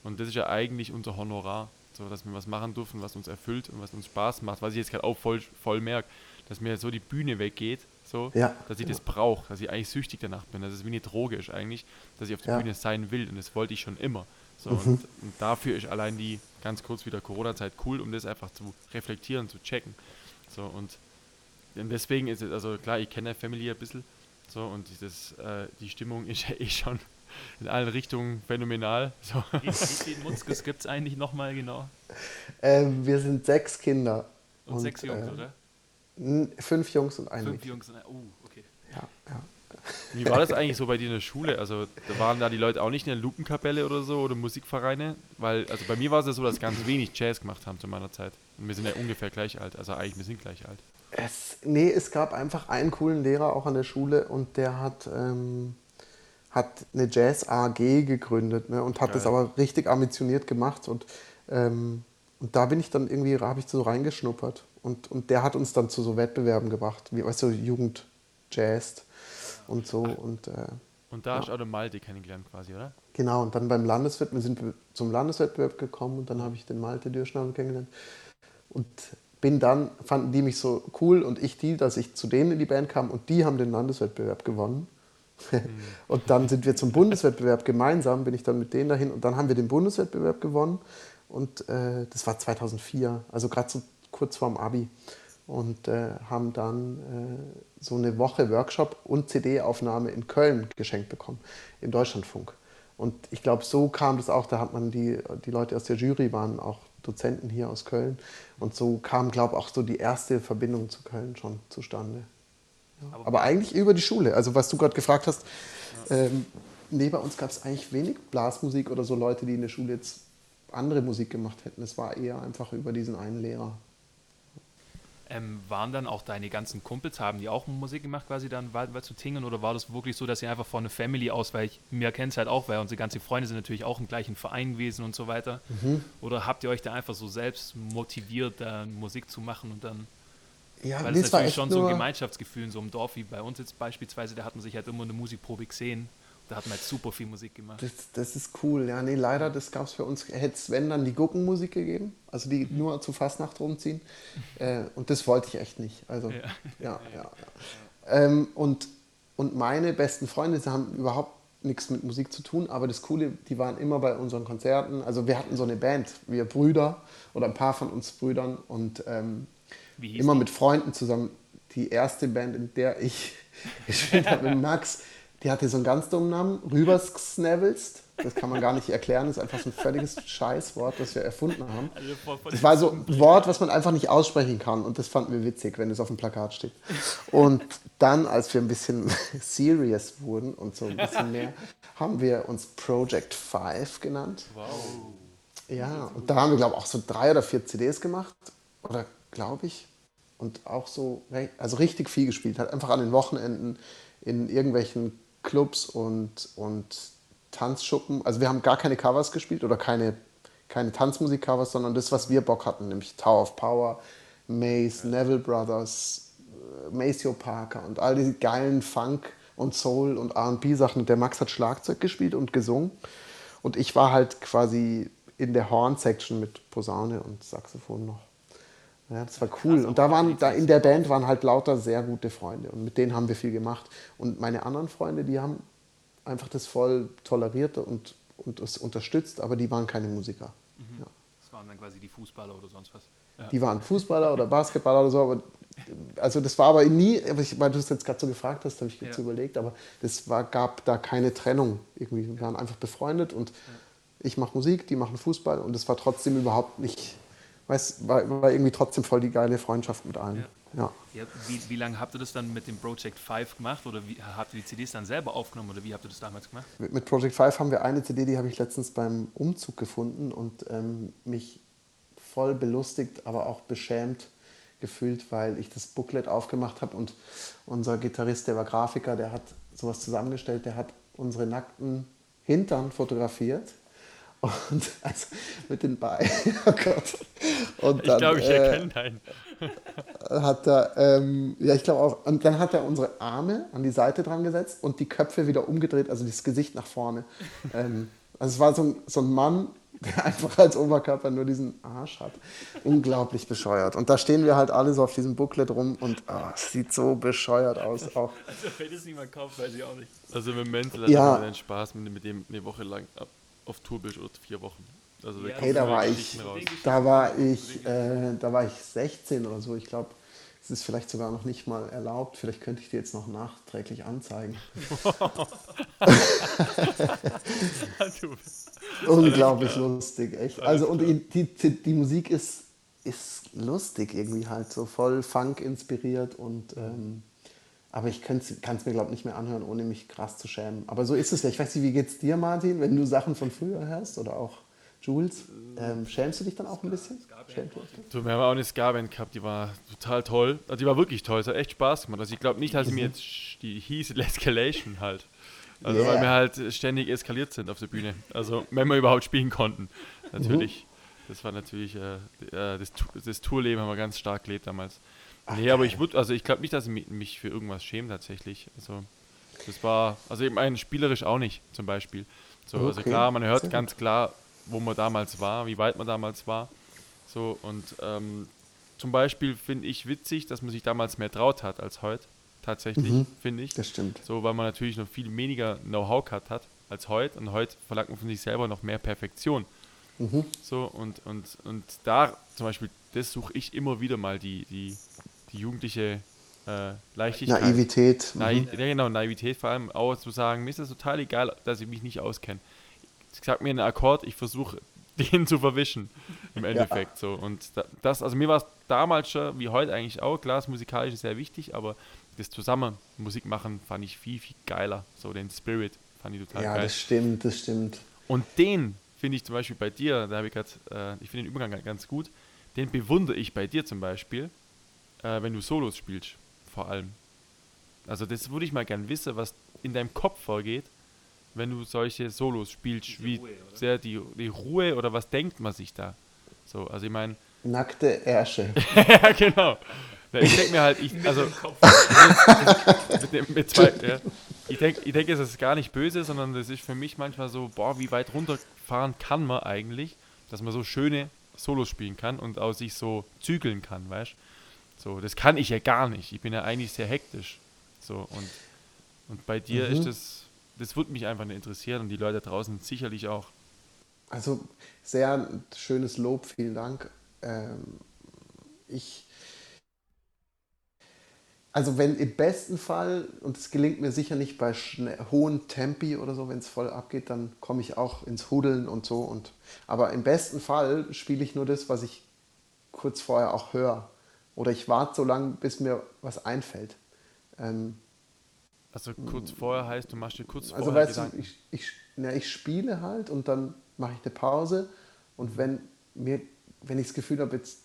Und das ist ja eigentlich unser Honorar, so dass wir was machen dürfen, was uns erfüllt und was uns Spaß macht, was ich jetzt gerade auch voll, voll merke dass mir so die Bühne weggeht, so, ja. dass ich das brauche, dass ich eigentlich süchtig danach bin, dass es wie eine Droge ist eigentlich, dass ich auf der ja. Bühne sein will und das wollte ich schon immer. So, mhm. und, und, dafür ist allein die ganz kurz wieder Corona-Zeit cool, um das einfach zu reflektieren, zu checken. So, und, und deswegen ist es, also klar, ich kenne Family ein bisschen, so, und dieses, äh, die Stimmung ist ja eh schon in allen Richtungen phänomenal. So. Wie, wie viele Mutzkes gibt es eigentlich nochmal genau? Ähm, wir sind sechs Kinder. Und, und sechs Jungs, äh, oder? Fünf Jungs und ein Fünf Mädchen. Jungs und ein, oh, okay. Ja, ja. Wie war das eigentlich so bei dir in der Schule? Also da waren da die Leute auch nicht in der Lupenkapelle oder so oder Musikvereine? Weil, also bei mir war es ja so, dass ganz wenig Jazz gemacht haben zu meiner Zeit. Und wir sind ja ungefähr gleich alt. Also eigentlich, wir sind gleich alt. Es, nee, es gab einfach einen coolen Lehrer auch an der Schule und der hat, ähm, hat eine Jazz AG gegründet ne, und hat Geil. das aber richtig ambitioniert gemacht. Und, ähm, und da bin ich dann irgendwie, habe ich so reingeschnuppert. Und, und der hat uns dann zu so Wettbewerben gebracht, wie weißt du, Jugend Jazz und so. Und, äh, und da ja. hast du auch den Malte kennengelernt quasi, oder? Genau, und dann beim Landeswettbewerb, wir sind zum Landeswettbewerb gekommen und dann habe ich den Malte Dürschnabel kennengelernt. Und bin dann, fanden die mich so cool und ich die, dass ich zu denen in die Band kam und die haben den Landeswettbewerb gewonnen. Und dann sind wir zum Bundeswettbewerb gemeinsam, bin ich dann mit denen dahin und dann haben wir den Bundeswettbewerb gewonnen und äh, das war 2004, also gerade so kurz vorm Abi und äh, haben dann äh, so eine Woche Workshop und CD-Aufnahme in Köln geschenkt bekommen, im Deutschlandfunk. Und ich glaube, so kam das auch, da hat man die, die Leute aus der Jury waren auch Dozenten hier aus Köln. Und so kam, glaube ich, auch so die erste Verbindung zu Köln schon zustande. Ja. Aber, Aber, eigentlich über die Schule. Also was du gerade gefragt hast, ähm, nee, bei uns gab es eigentlich wenig Blasmusik oder so Leute, die in der Schule jetzt andere Musik gemacht hätten. Es war eher einfach über diesen einen Lehrer. Ähm, waren dann auch deine ganzen Kumpels, haben die auch Musik gemacht, quasi dann Waldwald zu Tingen? Oder war das wirklich so, dass ihr einfach von einer Family aus, weil ich mir kennt es halt auch, weil unsere ganzen Freunde sind natürlich auch im gleichen Verein gewesen und so weiter. Mhm. Oder habt ihr euch da einfach so selbst motiviert, da Musik zu machen und dann. Ja, weil es natürlich schon so ein Gemeinschaftsgefühl in so einem Dorf wie bei uns jetzt beispielsweise, da hat man sich halt immer eine Musikprobe gesehen da hat man jetzt super viel Musik gemacht. Das, das ist cool. Ja, nee, leider, das gab es für uns, hätte es, wenn, dann die Gurkenmusik gegeben, also die mhm. nur zu Fastnacht rumziehen. Äh, und das wollte ich echt nicht. Also, ja, ja, ja. ja. Ähm, und, und meine besten Freunde, sie haben überhaupt nichts mit Musik zu tun, aber das Coole, die waren immer bei unseren Konzerten. Also wir hatten so eine Band, wir Brüder oder ein paar von uns Brüdern und ähm, immer die? mit Freunden zusammen. Die erste Band, in der ich gespielt habe mit Max, die hatte so einen ganz dummen Namen, Rübersnavels. Das kann man gar nicht erklären, das ist einfach so ein völliges Scheißwort, das wir erfunden haben. Also das war so ein Wort, was man einfach nicht aussprechen kann und das fanden wir witzig, wenn es auf dem Plakat steht. Und dann, als wir ein bisschen serious wurden und so ein bisschen mehr, haben wir uns Project 5 genannt. Wow. Ja, und da haben wir, glaube ich, auch so drei oder vier CDs gemacht. Oder glaube ich. Und auch so, also richtig viel gespielt. Hat einfach an den Wochenenden in irgendwelchen Clubs und, und Tanzschuppen. Also wir haben gar keine Covers gespielt oder keine, keine Tanzmusik-Covers, sondern das, was wir Bock hatten, nämlich Tower of Power, Mace, Neville Brothers, äh, Maceo Parker und all diese geilen Funk- und Soul- und R&B-Sachen. Der Max hat Schlagzeug gespielt und gesungen und ich war halt quasi in der Horn-Section mit Posaune und Saxophon noch. Ja, das war cool. Und da waren, da in der Band waren halt lauter sehr gute Freunde und mit denen haben wir viel gemacht. Und meine anderen Freunde, die haben einfach das voll toleriert und, und es unterstützt, aber die waren keine Musiker. Mhm. Ja. Das waren dann quasi die Fußballer oder sonst was. Ja. Die waren Fußballer oder Basketballer oder so, aber also das war aber nie, weil du es jetzt gerade so gefragt hast, habe ich jetzt ja. überlegt, aber das war, gab da keine Trennung irgendwie. Wir waren einfach befreundet und ich mache Musik, die machen Fußball und es war trotzdem überhaupt nicht, weiß, war, war irgendwie trotzdem voll die geile Freundschaft mit allen. Ja. ja. wie, wie lange habt ihr das dann mit dem Project 5 gemacht oder wie, habt ihr die CDs dann selber aufgenommen oder wie habt ihr das damals gemacht? Mit, mit Project 5 haben wir eine CD, die habe ich letztens beim Umzug gefunden und ähm, mich voll belustigt, aber auch beschämt gefühlt, weil ich das Booklet aufgemacht habe und unser Gitarrist, der war Grafiker, der hat sowas zusammengestellt, der hat unsere nackten Hintern fotografiert und also mit den Beinen. Oh Gott. Und ich glaube, ich äh, erkenne deinen. Hat er, ähm, ja, ich glaube auch. Und dann hat er unsere Arme an die Seite dran gesetzt und die Köpfe wieder umgedreht, also das Gesicht nach vorne. ähm, also es war so ein, so ein Mann, der einfach als Oberkörper nur diesen Arsch hat. Unglaublich bescheuert. Und da stehen wir halt alle so auf diesem Booklet rum und oh, es sieht so bescheuert aus. Auch. Also wenn es niemand kauft, weiß ich auch nicht. Also mit Menzel hat ja. einen Spaß, mit, mit dem eine Woche lang auf Tour bist oder vier Wochen. Also da hey, da war ich, da war ich, äh, da war ich 16 oder so. Ich glaube, es ist vielleicht sogar noch nicht mal erlaubt. Vielleicht könnte ich dir jetzt noch nachträglich anzeigen. Unglaublich lustig, echt. Also und die, die, die Musik ist, ist lustig irgendwie halt, so voll Funk inspiriert und ähm, aber ich kann es mir, glaube ich, nicht mehr anhören, ohne mich krass zu schämen. Aber so ist es ja. Ich weiß nicht, wie geht es dir, Martin, wenn du Sachen von früher hörst oder auch Jules? Ähm, schämst du dich dann auch ein bisschen? Du, wir haben auch eine Ska-Band gehabt, die war total toll. Also die war wirklich toll, es hat echt Spaß gemacht. Also ich glaube nicht, dass sie mir mhm. jetzt, die hieß Escalation halt. Also yeah. weil wir halt ständig eskaliert sind auf der Bühne. Also wenn wir überhaupt spielen konnten. Natürlich. Mhm. Das war natürlich, äh, äh das, das Tourleben haben wir ganz stark gelebt damals. Ach, nee, aber ich würde, also ich glaube nicht, dass ich mich für irgendwas schäme tatsächlich. Also das war, also eben ein spielerisch auch nicht zum Beispiel. So, also okay. Also klar, man hört ganz klar, wo man damals war, wie weit man damals war. So und ähm, zum Beispiel finde ich witzig, dass man sich damals mehr traut hat als heute. Tatsächlich, mhm, finde ich. Das stimmt. So, weil man natürlich noch viel weniger Know-how gehabt hat als heute. Und heute verlangt man von sich selber noch mehr Perfektion. Mhm. So, und, und, und da zum Beispiel, das suche ich immer wieder mal, die, die, die jugendliche äh, Leichtigkeit. Naivität. Naiv mhm. Ja, genau, Naivität vor allem. Auch zu sagen, mir ist das total egal, dass ich mich nicht auskenne. Sag mir einen Akkord, ich versuche den zu verwischen im Endeffekt ja. so und das also mir war es damals schon wie heute eigentlich auch klar das musikalisch ist sehr wichtig aber das zusammen Musik machen fand ich viel viel geiler so den Spirit fand ich total ja, geil ja das stimmt das stimmt und den finde ich zum Beispiel bei dir da habe ich gerade äh, ich finde den Übergang ganz gut den bewundere ich bei dir zum Beispiel äh, wenn du Solos spielst, vor allem. Also das würde ich mal gern wissen, was in deinem Kopf vorgeht, wenn du solche Solos spielst, Diese wie Ruhe, sehr die, die Ruhe oder was denkt man sich da? So, also ich meine. Nackte Ärsche. ja, genau. Ich denke mir halt, ich, also mit, mit, mit zwei, ja. ich denke, ich denk, es ist gar nicht böse, sondern das ist für mich manchmal so, boah, wie weit runterfahren kann man eigentlich, dass man so schöne Solos spielen kann und auch sich so zügeln kann, weißt du? So, das kann ich ja gar nicht. Ich bin ja eigentlich sehr hektisch. So, und, und bei dir mhm. ist das, das würde mich einfach interessieren und die Leute draußen sicherlich auch. Also sehr schönes Lob, vielen Dank. Ähm, ich, also wenn im besten Fall, und es gelingt mir sicher nicht bei hohen Tempi oder so, wenn es voll abgeht, dann komme ich auch ins Hudeln und so. Und, aber im besten Fall spiele ich nur das, was ich kurz vorher auch höre. Oder ich warte so lange, bis mir was einfällt. Ähm, also kurz vorher heißt, du machst dir kurz also vorher weißt Gedanken. Du, ich, ich, na, ich spiele halt und dann mache ich eine Pause und wenn mir, wenn ich das Gefühl habe, jetzt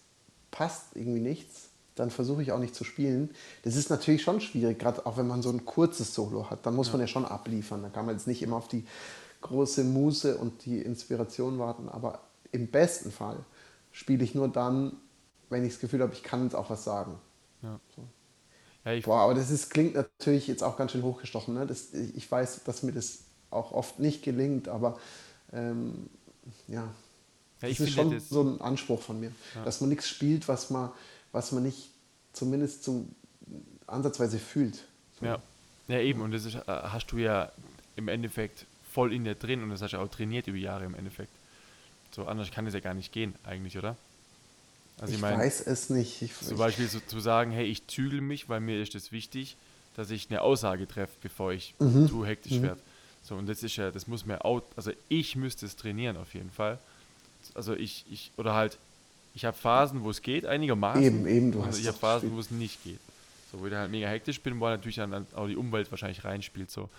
passt irgendwie nichts, dann versuche ich auch nicht zu spielen. Das ist natürlich schon schwierig, gerade auch wenn man so ein kurzes Solo hat. Dann muss ja. man ja schon abliefern. Da kann man jetzt nicht immer auf die große Muse und die Inspiration warten. Aber im besten Fall spiele ich nur dann, wenn ich das Gefühl habe, ich kann jetzt auch was sagen. Ja. So. Ja, Boah, aber das ist, klingt natürlich jetzt auch ganz schön hochgestochen. Ne? Das, ich weiß, dass mir das auch oft nicht gelingt, aber ähm, ja, ja das ist schon das so ein Anspruch von mir, ja. dass man nichts spielt, was man, was man nicht zumindest zum ansatzweise fühlt. Ja. ja, eben. Und das ist, äh, hast du ja im Endeffekt voll in dir drin und das hast du auch trainiert über Jahre im Endeffekt. So anders kann es ja gar nicht gehen, eigentlich, oder? Also ich, ich mein, weiß es nicht. Ich, zum Beispiel so, zu sagen, hey, ich zügel mich, weil mir ist es wichtig, dass ich eine Aussage treffe, bevor ich mhm. zu hektisch mhm. werde. So, und das ist ja, das muss mir auch, also ich müsste es trainieren auf jeden Fall. Also ich, ich, oder halt, ich habe Phasen, wo es geht, einigermaßen. Eben, eben, du hast Ich habe Phasen, wo es nicht geht. So, wo ich halt mega hektisch bin, wo natürlich dann auch die Umwelt wahrscheinlich reinspielt. So.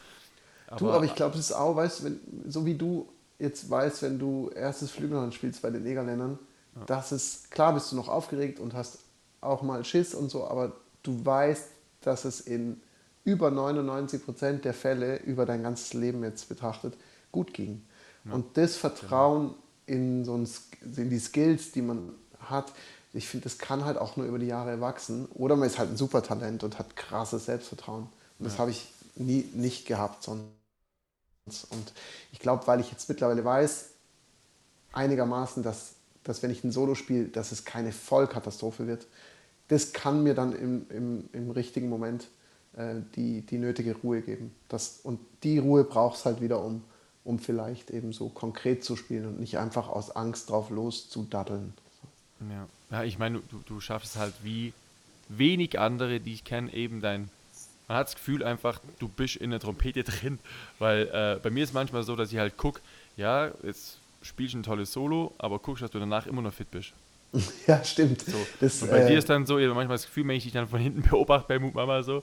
Aber, du, aber ich glaube, das ist auch, weißt du, so wie du jetzt weißt, wenn du erstes Flügelhorn spielst bei den Negerländern, ja. das ist, klar bist du noch aufgeregt und hast auch mal Schiss und so, aber du weißt, dass es in über 99 Prozent der Fälle über dein ganzes Leben jetzt betrachtet gut ging. Ja. Und das Vertrauen genau. in, so ein, in die Skills, die man hat, ich finde, das kann halt auch nur über die Jahre wachsen. Oder man ist halt ein Supertalent und hat krasses Selbstvertrauen. Und das habe ich nie nicht gehabt sonst. Und ich glaube, weil ich jetzt mittlerweile weiß, einigermaßen, dass, dass wenn ich ein Solo spiele, dass es keine Vollkatastrophe wird, das kann mir dann im, im, im richtigen Moment äh, die, die nötige Ruhe geben. Das, und die Ruhe braucht es halt wieder, um, um vielleicht eben so konkret zu spielen und nicht einfach aus Angst drauf loszudaddeln. Ja, ja ich meine, du, du schaffst halt wie wenig andere, die ich kenne, eben dein. Man hat das Gefühl einfach, du bist in der Trompete drin, weil äh, bei mir ist manchmal so, dass ich halt gucke, ja, jetzt spielst du ein tolles Solo, aber guckst, dass du danach immer noch fit bist. Ja, stimmt. So. Das, und bei äh, dir ist dann so, ich habe manchmal das Gefühl, wenn ich dich dann von hinten beobachte bei Mut Mama so,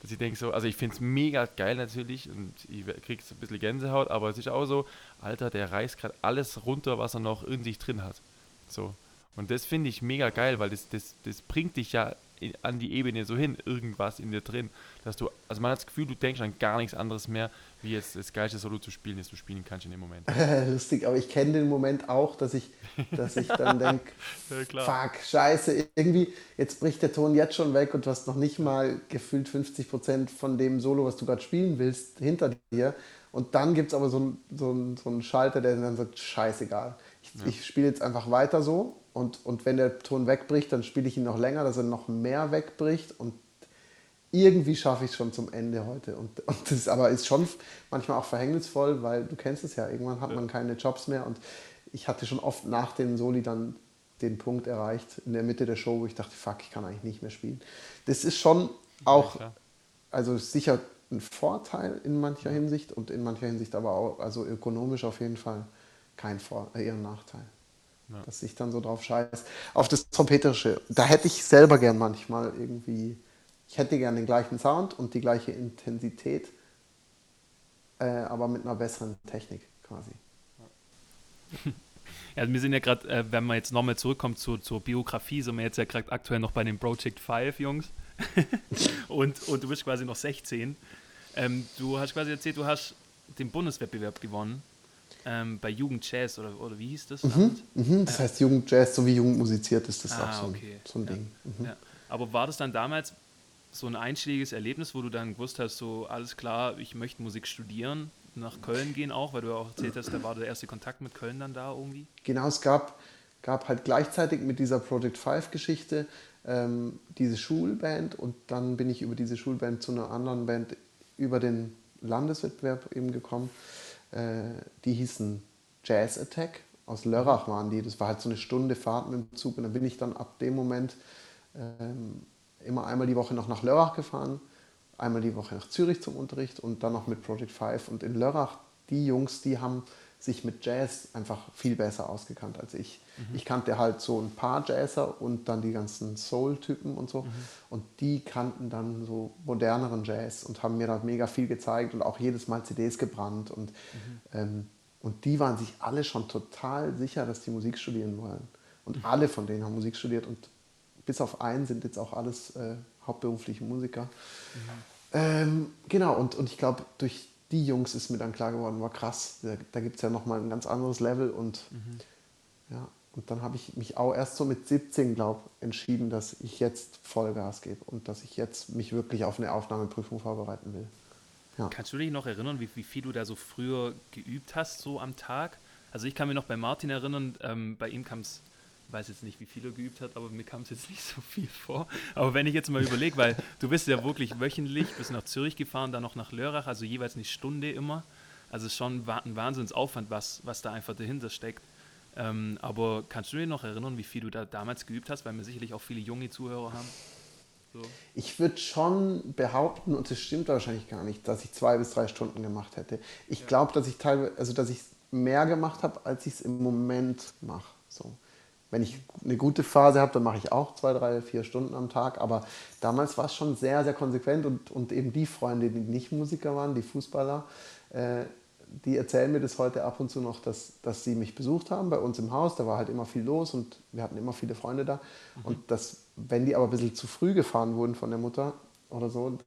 dass ich denke so, also ich finde es mega geil natürlich und ich kriege ein bisschen Gänsehaut, aber es ist auch so, Alter, der reißt gerade alles runter, was er noch in sich drin hat. So. Und das finde ich mega geil, weil das, das, das bringt dich ja an die Ebene so hin, irgendwas in dir drin, dass du, also man hat das Gefühl, du denkst an gar nichts anderes mehr, wie jetzt das geilste Solo zu spielen, das du spielen kannst in dem Moment. Lustig, aber ich kenne den Moment auch, dass ich, dass ich dann denke, ja, fuck, scheiße, irgendwie, jetzt bricht der Ton jetzt schon weg und du hast noch nicht mal gefühlt 50 Prozent von dem Solo, was du gerade spielen willst, hinter dir. Und dann gibt es aber so einen so so ein Schalter, der dann sagt, scheißegal. Ich, ja. ich spiele jetzt einfach weiter so und, und wenn der Ton wegbricht, dann spiele ich ihn noch länger, dass er noch mehr wegbricht und irgendwie schaffe ich es schon zum Ende heute. Und, und das ist, aber ist schon manchmal auch verhängnisvoll, weil du kennst es ja, irgendwann hat man keine Jobs mehr und ich hatte schon oft nach dem Soli dann den Punkt erreicht in der Mitte der Show, wo ich dachte, fuck, ich kann eigentlich nicht mehr spielen. Das ist schon auch, also sicher ein Vorteil in mancher Hinsicht und in mancher Hinsicht aber auch, also ökonomisch auf jeden Fall kein Vor eher ein Nachteil. Ja. Dass ich dann so drauf scheiße. Auf das Trompeterische, da hätte ich selber gern manchmal irgendwie, ich hätte gern den gleichen Sound und die gleiche Intensität, äh, aber mit einer besseren Technik quasi. Ja, wir sind ja gerade, äh, wenn man jetzt nochmal zurückkommt zur, zur Biografie, sind wir jetzt ja gerade aktuell noch bei den Project 5 Jungs. und, und du bist quasi noch 16. Ähm, du hast quasi erzählt, du hast den Bundeswettbewerb gewonnen ähm, bei Jugend Jazz oder, oder wie hieß das? Mhm, mhm, das heißt Jugend Jazz, so wie Jugend musiziert ist das ah, auch so, okay. so ein ja. Ding. Mhm. Ja. Aber war das dann damals so ein einschlägiges Erlebnis, wo du dann gewusst hast, so alles klar, ich möchte Musik studieren, nach Köln gehen auch, weil du auch erzählt hast, da war der erste Kontakt mit Köln dann da irgendwie? Genau, es gab, gab halt gleichzeitig mit dieser Project 5 Geschichte ähm, diese Schulband und dann bin ich über diese Schulband zu einer anderen Band über den Landeswettbewerb eben gekommen. Äh, die hießen Jazz Attack. Aus Lörrach waren die. Das war halt so eine Stunde Fahrt mit dem Zug. Und dann bin ich dann ab dem Moment ähm, immer einmal die Woche noch nach Lörrach gefahren, einmal die Woche nach Zürich zum Unterricht und dann noch mit Project 5. Und in Lörrach, die Jungs, die haben sich mit Jazz einfach viel besser ausgekannt als ich. Mhm. Ich kannte halt so ein paar Jazzer und dann die ganzen Soul-Typen und so. Mhm. Und die kannten dann so moderneren Jazz und haben mir da mega viel gezeigt und auch jedes Mal CDs gebrannt. Und, mhm. ähm, und die waren sich alle schon total sicher, dass die Musik studieren wollen. Und mhm. alle von denen haben Musik studiert und bis auf einen sind jetzt auch alles äh, hauptberufliche Musiker. Mhm. Ähm, genau, und, und ich glaube, durch die Jungs ist mir dann klar geworden, war krass, da, da gibt es ja nochmal ein ganz anderes Level und mhm. ja, und dann habe ich mich auch erst so mit 17, glaube entschieden, dass ich jetzt Vollgas gebe und dass ich jetzt mich wirklich auf eine Aufnahmeprüfung vorbereiten will. Ja. Kannst du dich noch erinnern, wie, wie viel du da so früher geübt hast, so am Tag? Also ich kann mir noch bei Martin erinnern, ähm, bei ihm kam es weiß jetzt nicht, wie viel er geübt hat, aber mir kam es jetzt nicht so viel vor. Aber wenn ich jetzt mal überlege, weil du bist ja wirklich wöchentlich, bist nach Zürich gefahren, dann noch nach Lörrach, also jeweils eine Stunde immer. Also schon ein Wahnsinnsaufwand, was, was da einfach dahinter steckt. Ähm, aber kannst du dir noch erinnern, wie viel du da damals geübt hast, weil wir sicherlich auch viele junge Zuhörer haben? So. Ich würde schon behaupten, und das stimmt wahrscheinlich gar nicht, dass ich zwei bis drei Stunden gemacht hätte. Ich ja. glaube, dass ich teilweise, also dass ich mehr gemacht habe, als ich es im Moment mache. So. Wenn ich eine gute Phase habe, dann mache ich auch zwei, drei, vier Stunden am Tag. Aber damals war es schon sehr, sehr konsequent und, und eben die Freunde, die nicht Musiker waren, die Fußballer, äh, die erzählen mir das heute ab und zu noch, dass, dass sie mich besucht haben bei uns im Haus. Da war halt immer viel los und wir hatten immer viele Freunde da. Mhm. Und dass, wenn die aber ein bisschen zu früh gefahren wurden von der Mutter oder so,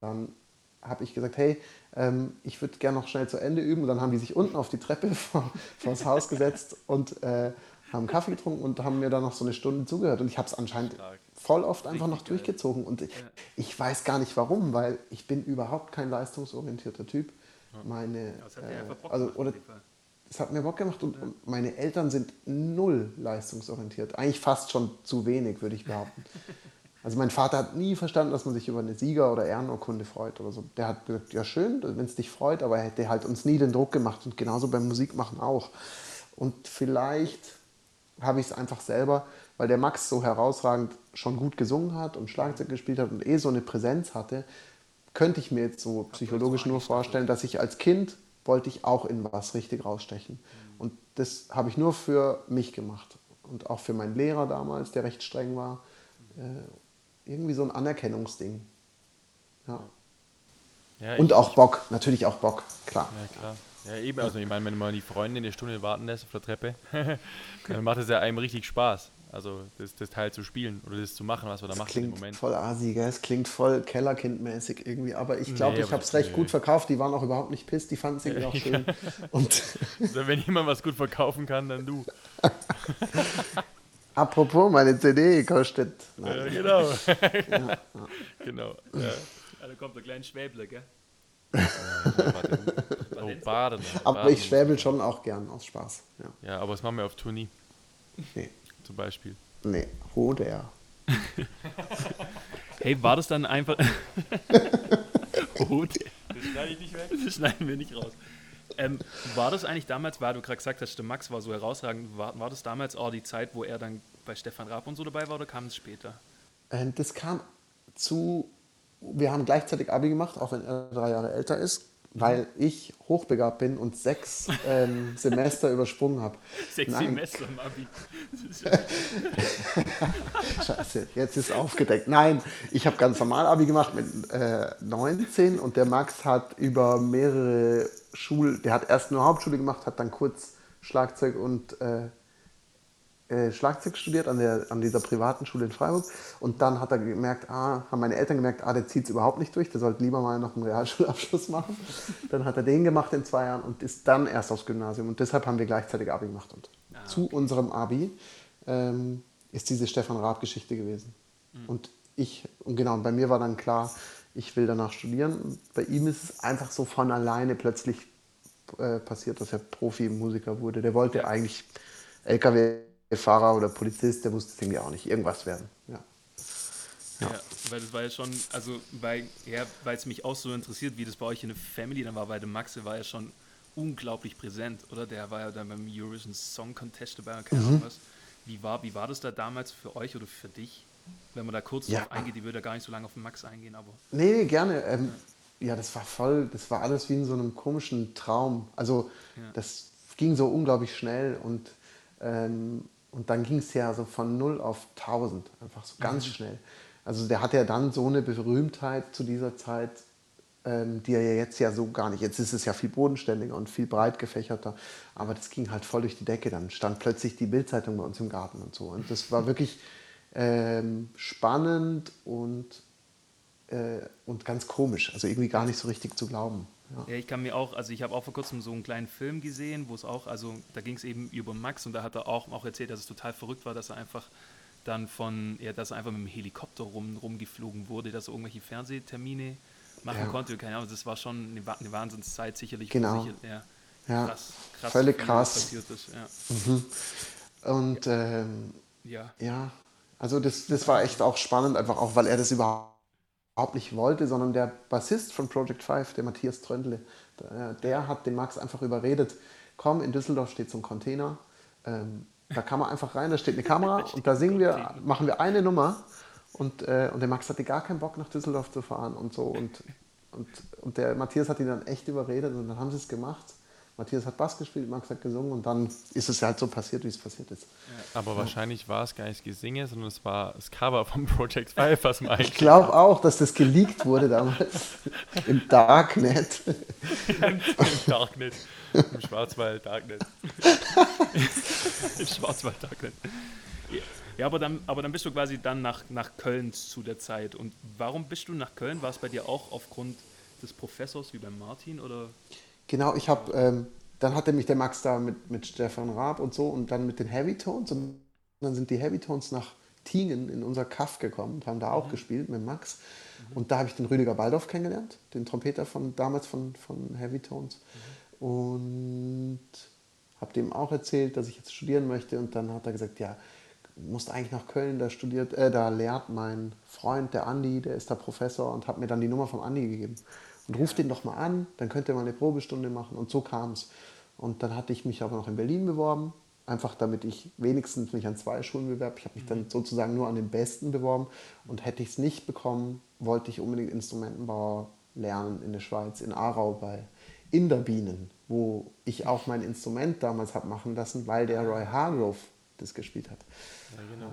dann habe ich gesagt, hey, ähm, ich würde gerne noch schnell zu Ende üben. Und dann haben die sich unten auf die Treppe vor, vor das Haus gesetzt und äh, haben Kaffee getrunken und haben mir dann noch so eine Stunde zugehört. Und ich habe es anscheinend Stark. voll oft einfach noch durchgezogen. Und ich, ja. ich, weiß gar nicht warum, weil ich bin überhaupt kein leistungsorientierter Typ. Meine, ja, das hat äh, also, oder, es hat mir Bock gemacht und, ja. und, meine Eltern sind null leistungsorientiert. Eigentlich fast schon zu wenig, würde ich behaupten. Also mein Vater hat nie verstanden, dass man sich über eine Sieger- oder Ehrenurkunde freut oder so. Der hat gesagt, ja schön, wenn es dich freut, aber er hätte halt uns nie den Druck gemacht und genauso beim Musikmachen auch. Und vielleicht habe ich es einfach selber, weil der Max so herausragend schon gut gesungen hat und Schlagzeug gespielt hat und eh so eine Präsenz hatte, könnte ich mir jetzt so psychologisch nur vorstellen, dass ich als Kind wollte ich auch in was richtig rausstechen. Und das habe ich nur für mich gemacht und auch für meinen Lehrer damals, der recht streng war. Äh, irgendwie so ein Anerkennungsding. Ja. ja und auch Bock, natürlich auch Bock, klar. Ja, klar. Ja, eben, also ich meine, wenn man die Freunde eine Stunde warten lässt auf der Treppe, dann macht es ja einem richtig Spaß. Also das, das Teil zu spielen oder das zu machen, was wir da das machen klingt im Moment. voll asi, gell? Es klingt voll Kellerkindmäßig irgendwie, aber ich glaube, nee, ich habe es recht nee. gut verkauft. Die waren auch überhaupt nicht piss, die fanden es irgendwie auch schön. Und also, wenn jemand was gut verkaufen kann, dann du. Apropos, meine CD kostet. Ja, genau. ja. Genau. Ja. ja. da kommt der kleine Schwäble, gell? Oh, Baden. Aber Baden. ich schwäbel schon auch gern aus Spaß. Ja, ja aber das machen wir auf Tour nie. Nee. Zum Beispiel. Nee, Hoder. hey, war das dann einfach. Hoder. Das schneide ich nicht weg. Das schneiden wir nicht raus. Ähm, war das eigentlich damals, weil du gerade gesagt hast, der Max war so herausragend, war, war das damals auch die Zeit, wo er dann bei Stefan Raab und so dabei war oder kam es später? Ähm, das kam zu wir haben gleichzeitig Abi gemacht, auch wenn er drei Jahre älter ist, weil ich hochbegabt bin und sechs ähm, Semester übersprungen habe. Sechs Nein. Semester im Abi. Scheiße, jetzt ist aufgedeckt. Nein, ich habe ganz normal Abi gemacht mit äh, 19 und der Max hat über mehrere Schulen, der hat erst nur Hauptschule gemacht, hat dann kurz Schlagzeug und äh, Schlagzeug studiert an, der, an dieser privaten Schule in Freiburg. Und dann hat er gemerkt, ah, haben meine Eltern gemerkt, ah, der zieht es überhaupt nicht durch, der sollte lieber mal noch einen Realschulabschluss machen. dann hat er den gemacht in zwei Jahren und ist dann erst aufs Gymnasium. Und deshalb haben wir gleichzeitig Abi gemacht. Und ah, okay. zu unserem Abi ähm, ist diese Stefan Raab-Geschichte gewesen. Mhm. Und ich, und genau, bei mir war dann klar, ich will danach studieren. Bei ihm ist es einfach so von alleine plötzlich äh, passiert, dass er Profimusiker wurde. Der wollte eigentlich LKW Fahrer oder Polizist, der wusste es irgendwie auch nicht. Irgendwas werden. Ja. Ja. ja. weil das war ja schon, also weil ja, es mich auch so interessiert, wie das bei euch in der Family dann war, weil der Max war ja schon unglaublich präsent, oder? Der war ja dann beim Eurovision Song Contest dabei, keine Ahnung mhm. was. Wie war, wie war das da damals für euch oder für dich? Wenn man da kurz ja. drauf eingeht, die würde ja gar nicht so lange auf den Max eingehen, aber. Nee, nee gerne. Ähm, ja. ja. das war voll, das war alles wie in so einem komischen Traum. Also das ging so unglaublich schnell und ähm, und dann ging es ja so von 0 auf 1000, einfach so ganz mhm. schnell. Also der hatte ja dann so eine Berühmtheit zu dieser Zeit, ähm, die er ja jetzt ja so gar nicht. Jetzt ist es ja viel bodenständiger und viel breit gefächerter. Aber das ging halt voll durch die Decke. Dann stand plötzlich die Bildzeitung bei uns im Garten und so. Und das war wirklich ähm, spannend und, äh, und ganz komisch. Also irgendwie gar nicht so richtig zu glauben. Ja. ja. ich kann mir auch, also ich habe auch vor kurzem so einen kleinen Film gesehen, wo es auch, also da ging es eben über Max und da hat er auch, auch erzählt, dass es total verrückt war, dass er einfach dann von, ja, dass er einfach mit dem Helikopter rum, rumgeflogen wurde, dass er irgendwelche Fernsehtermine machen ja. konnte. Keine Ahnung, das war schon eine, eine Wahnsinnszeit sicherlich. Genau. Sicher, ja, ja. Krass, krass, Völlig krass. Passiert ist, ja. Mhm. Und ähm, ja. ja, also das, das war echt auch spannend, einfach auch, weil er das überhaupt überhaupt nicht wollte, sondern der Bassist von Project 5, der Matthias Tröndle, der, der, hat den Max einfach überredet, komm, in Düsseldorf steht so ein Container, Ähm, da kann man einfach rein, da steht eine Kamera und da singen wir, machen wir eine Nummer und, äh, und der Max hatte gar keinen Bock nach Düsseldorf zu fahren und so und, und, und der Matthias hat ihn dann echt überredet und dann haben sie es gemacht. Matthias hat Bass gespielt, Max hat gesungen und dann ist es halt so passiert, wie es passiert ist. Aber ja. wahrscheinlich war es gar nicht Gesinge, sondern es war das Cover von Project Five, was man Ich glaube auch, dass das geleakt wurde damals im Darknet. Im Darknet. Im Schwarzwald Darknet. Im Schwarzwald Darknet. Ja, aber dann, aber dann bist du quasi dann nach, nach Köln zu der Zeit. Und warum bist du nach Köln? War es bei dir auch aufgrund des Professors wie beim Martin? Oder? Genau, ich habe, ähm, dann hatte mich der Max da mit, mit Stefan Raab und so und dann mit den Heavy Tones und dann sind die Heavy Tones nach Tingen in unser Kaff gekommen und haben da auch mhm. gespielt mit Max. Mhm. Und da habe ich den Rüdiger Baldorf kennengelernt, den Trompeter von damals von, von Heavy Tones. Mhm. Und habe dem auch erzählt, dass ich jetzt studieren möchte. Und dann hat er gesagt, ja, musst eigentlich nach Köln, da studiert, äh, da lehrt mein Freund, der Andi, der ist da Professor und hat mir dann die Nummer vom Andi gegeben und ruft den doch mal an, dann könnt ihr mal eine Probestunde machen. Und so kam es. Und dann hatte ich mich aber noch in Berlin beworben, einfach damit ich wenigstens mich an zwei Schulen bewerbe. Ich habe mich dann mhm. sozusagen nur an den Besten beworben und hätte ich es nicht bekommen, wollte ich unbedingt Instrumentenbauer lernen in der Schweiz, in Aarau bei Inderbienen, wo ich auch mein Instrument damals habe machen lassen, weil der Roy Hargrove das gespielt hat. Ja, genau.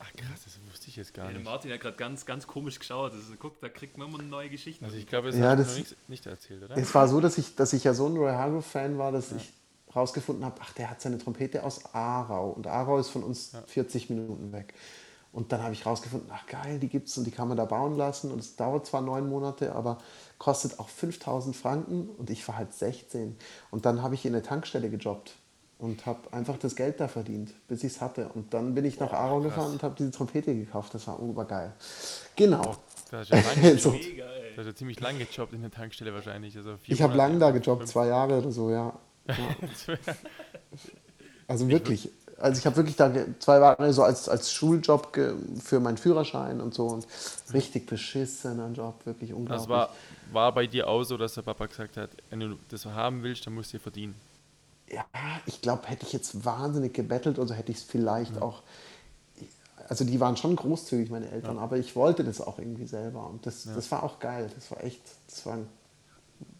Ach krass, das wusste ich jetzt gar ja, nicht. Martin hat gerade ganz, ganz komisch geschaut. Also, guck, da kriegt man immer neue Geschichten. Also ich glaube, das ja, hast das, du noch nicht, nicht, erzählt, oder? Es war so, dass ich, dass ich ja so ein Roy Hargrove-Fan war, dass ja. ich rausgefunden habe, ach, der hat seine Trompete aus Aarau. Und Aarau ist von uns ja. 40 Minuten weg. Und dann habe ich rausgefunden, ach geil, die gibt es und die kann man da bauen lassen. Und es dauert zwar neun Monate, aber kostet auch 5000 Franken. Und ich war halt 16. Und dann habe ich in der Tankstelle gejobbt und habe einfach das Geld da verdient, bis ich es hatte. Und dann bin ich nach Aarau gefahren und habe diese Trompete gekauft. Das war obergeil. Genau. Das ist ja, so. mega, das ja ziemlich lange gejobbt in der Tankstelle wahrscheinlich. Also ich habe lange da gejobbt, zwei Jahre oder so, ja. ja. also wirklich. Also ich habe wirklich da zwei Jahre so als, als Schuljob für meinen Führerschein und so und richtig beschissener Job, wirklich unglaublich. Das war, war bei dir auch so, dass der Papa gesagt hat, wenn du das haben willst, dann musst du verdienen ja, ich glaube, hätte ich jetzt wahnsinnig gebettelt oder hätte ich es vielleicht ja. auch. Also die waren schon großzügig, meine Eltern, ja. aber ich wollte das auch irgendwie selber. Und das, ja. das war auch geil. Das war echt, das war ein,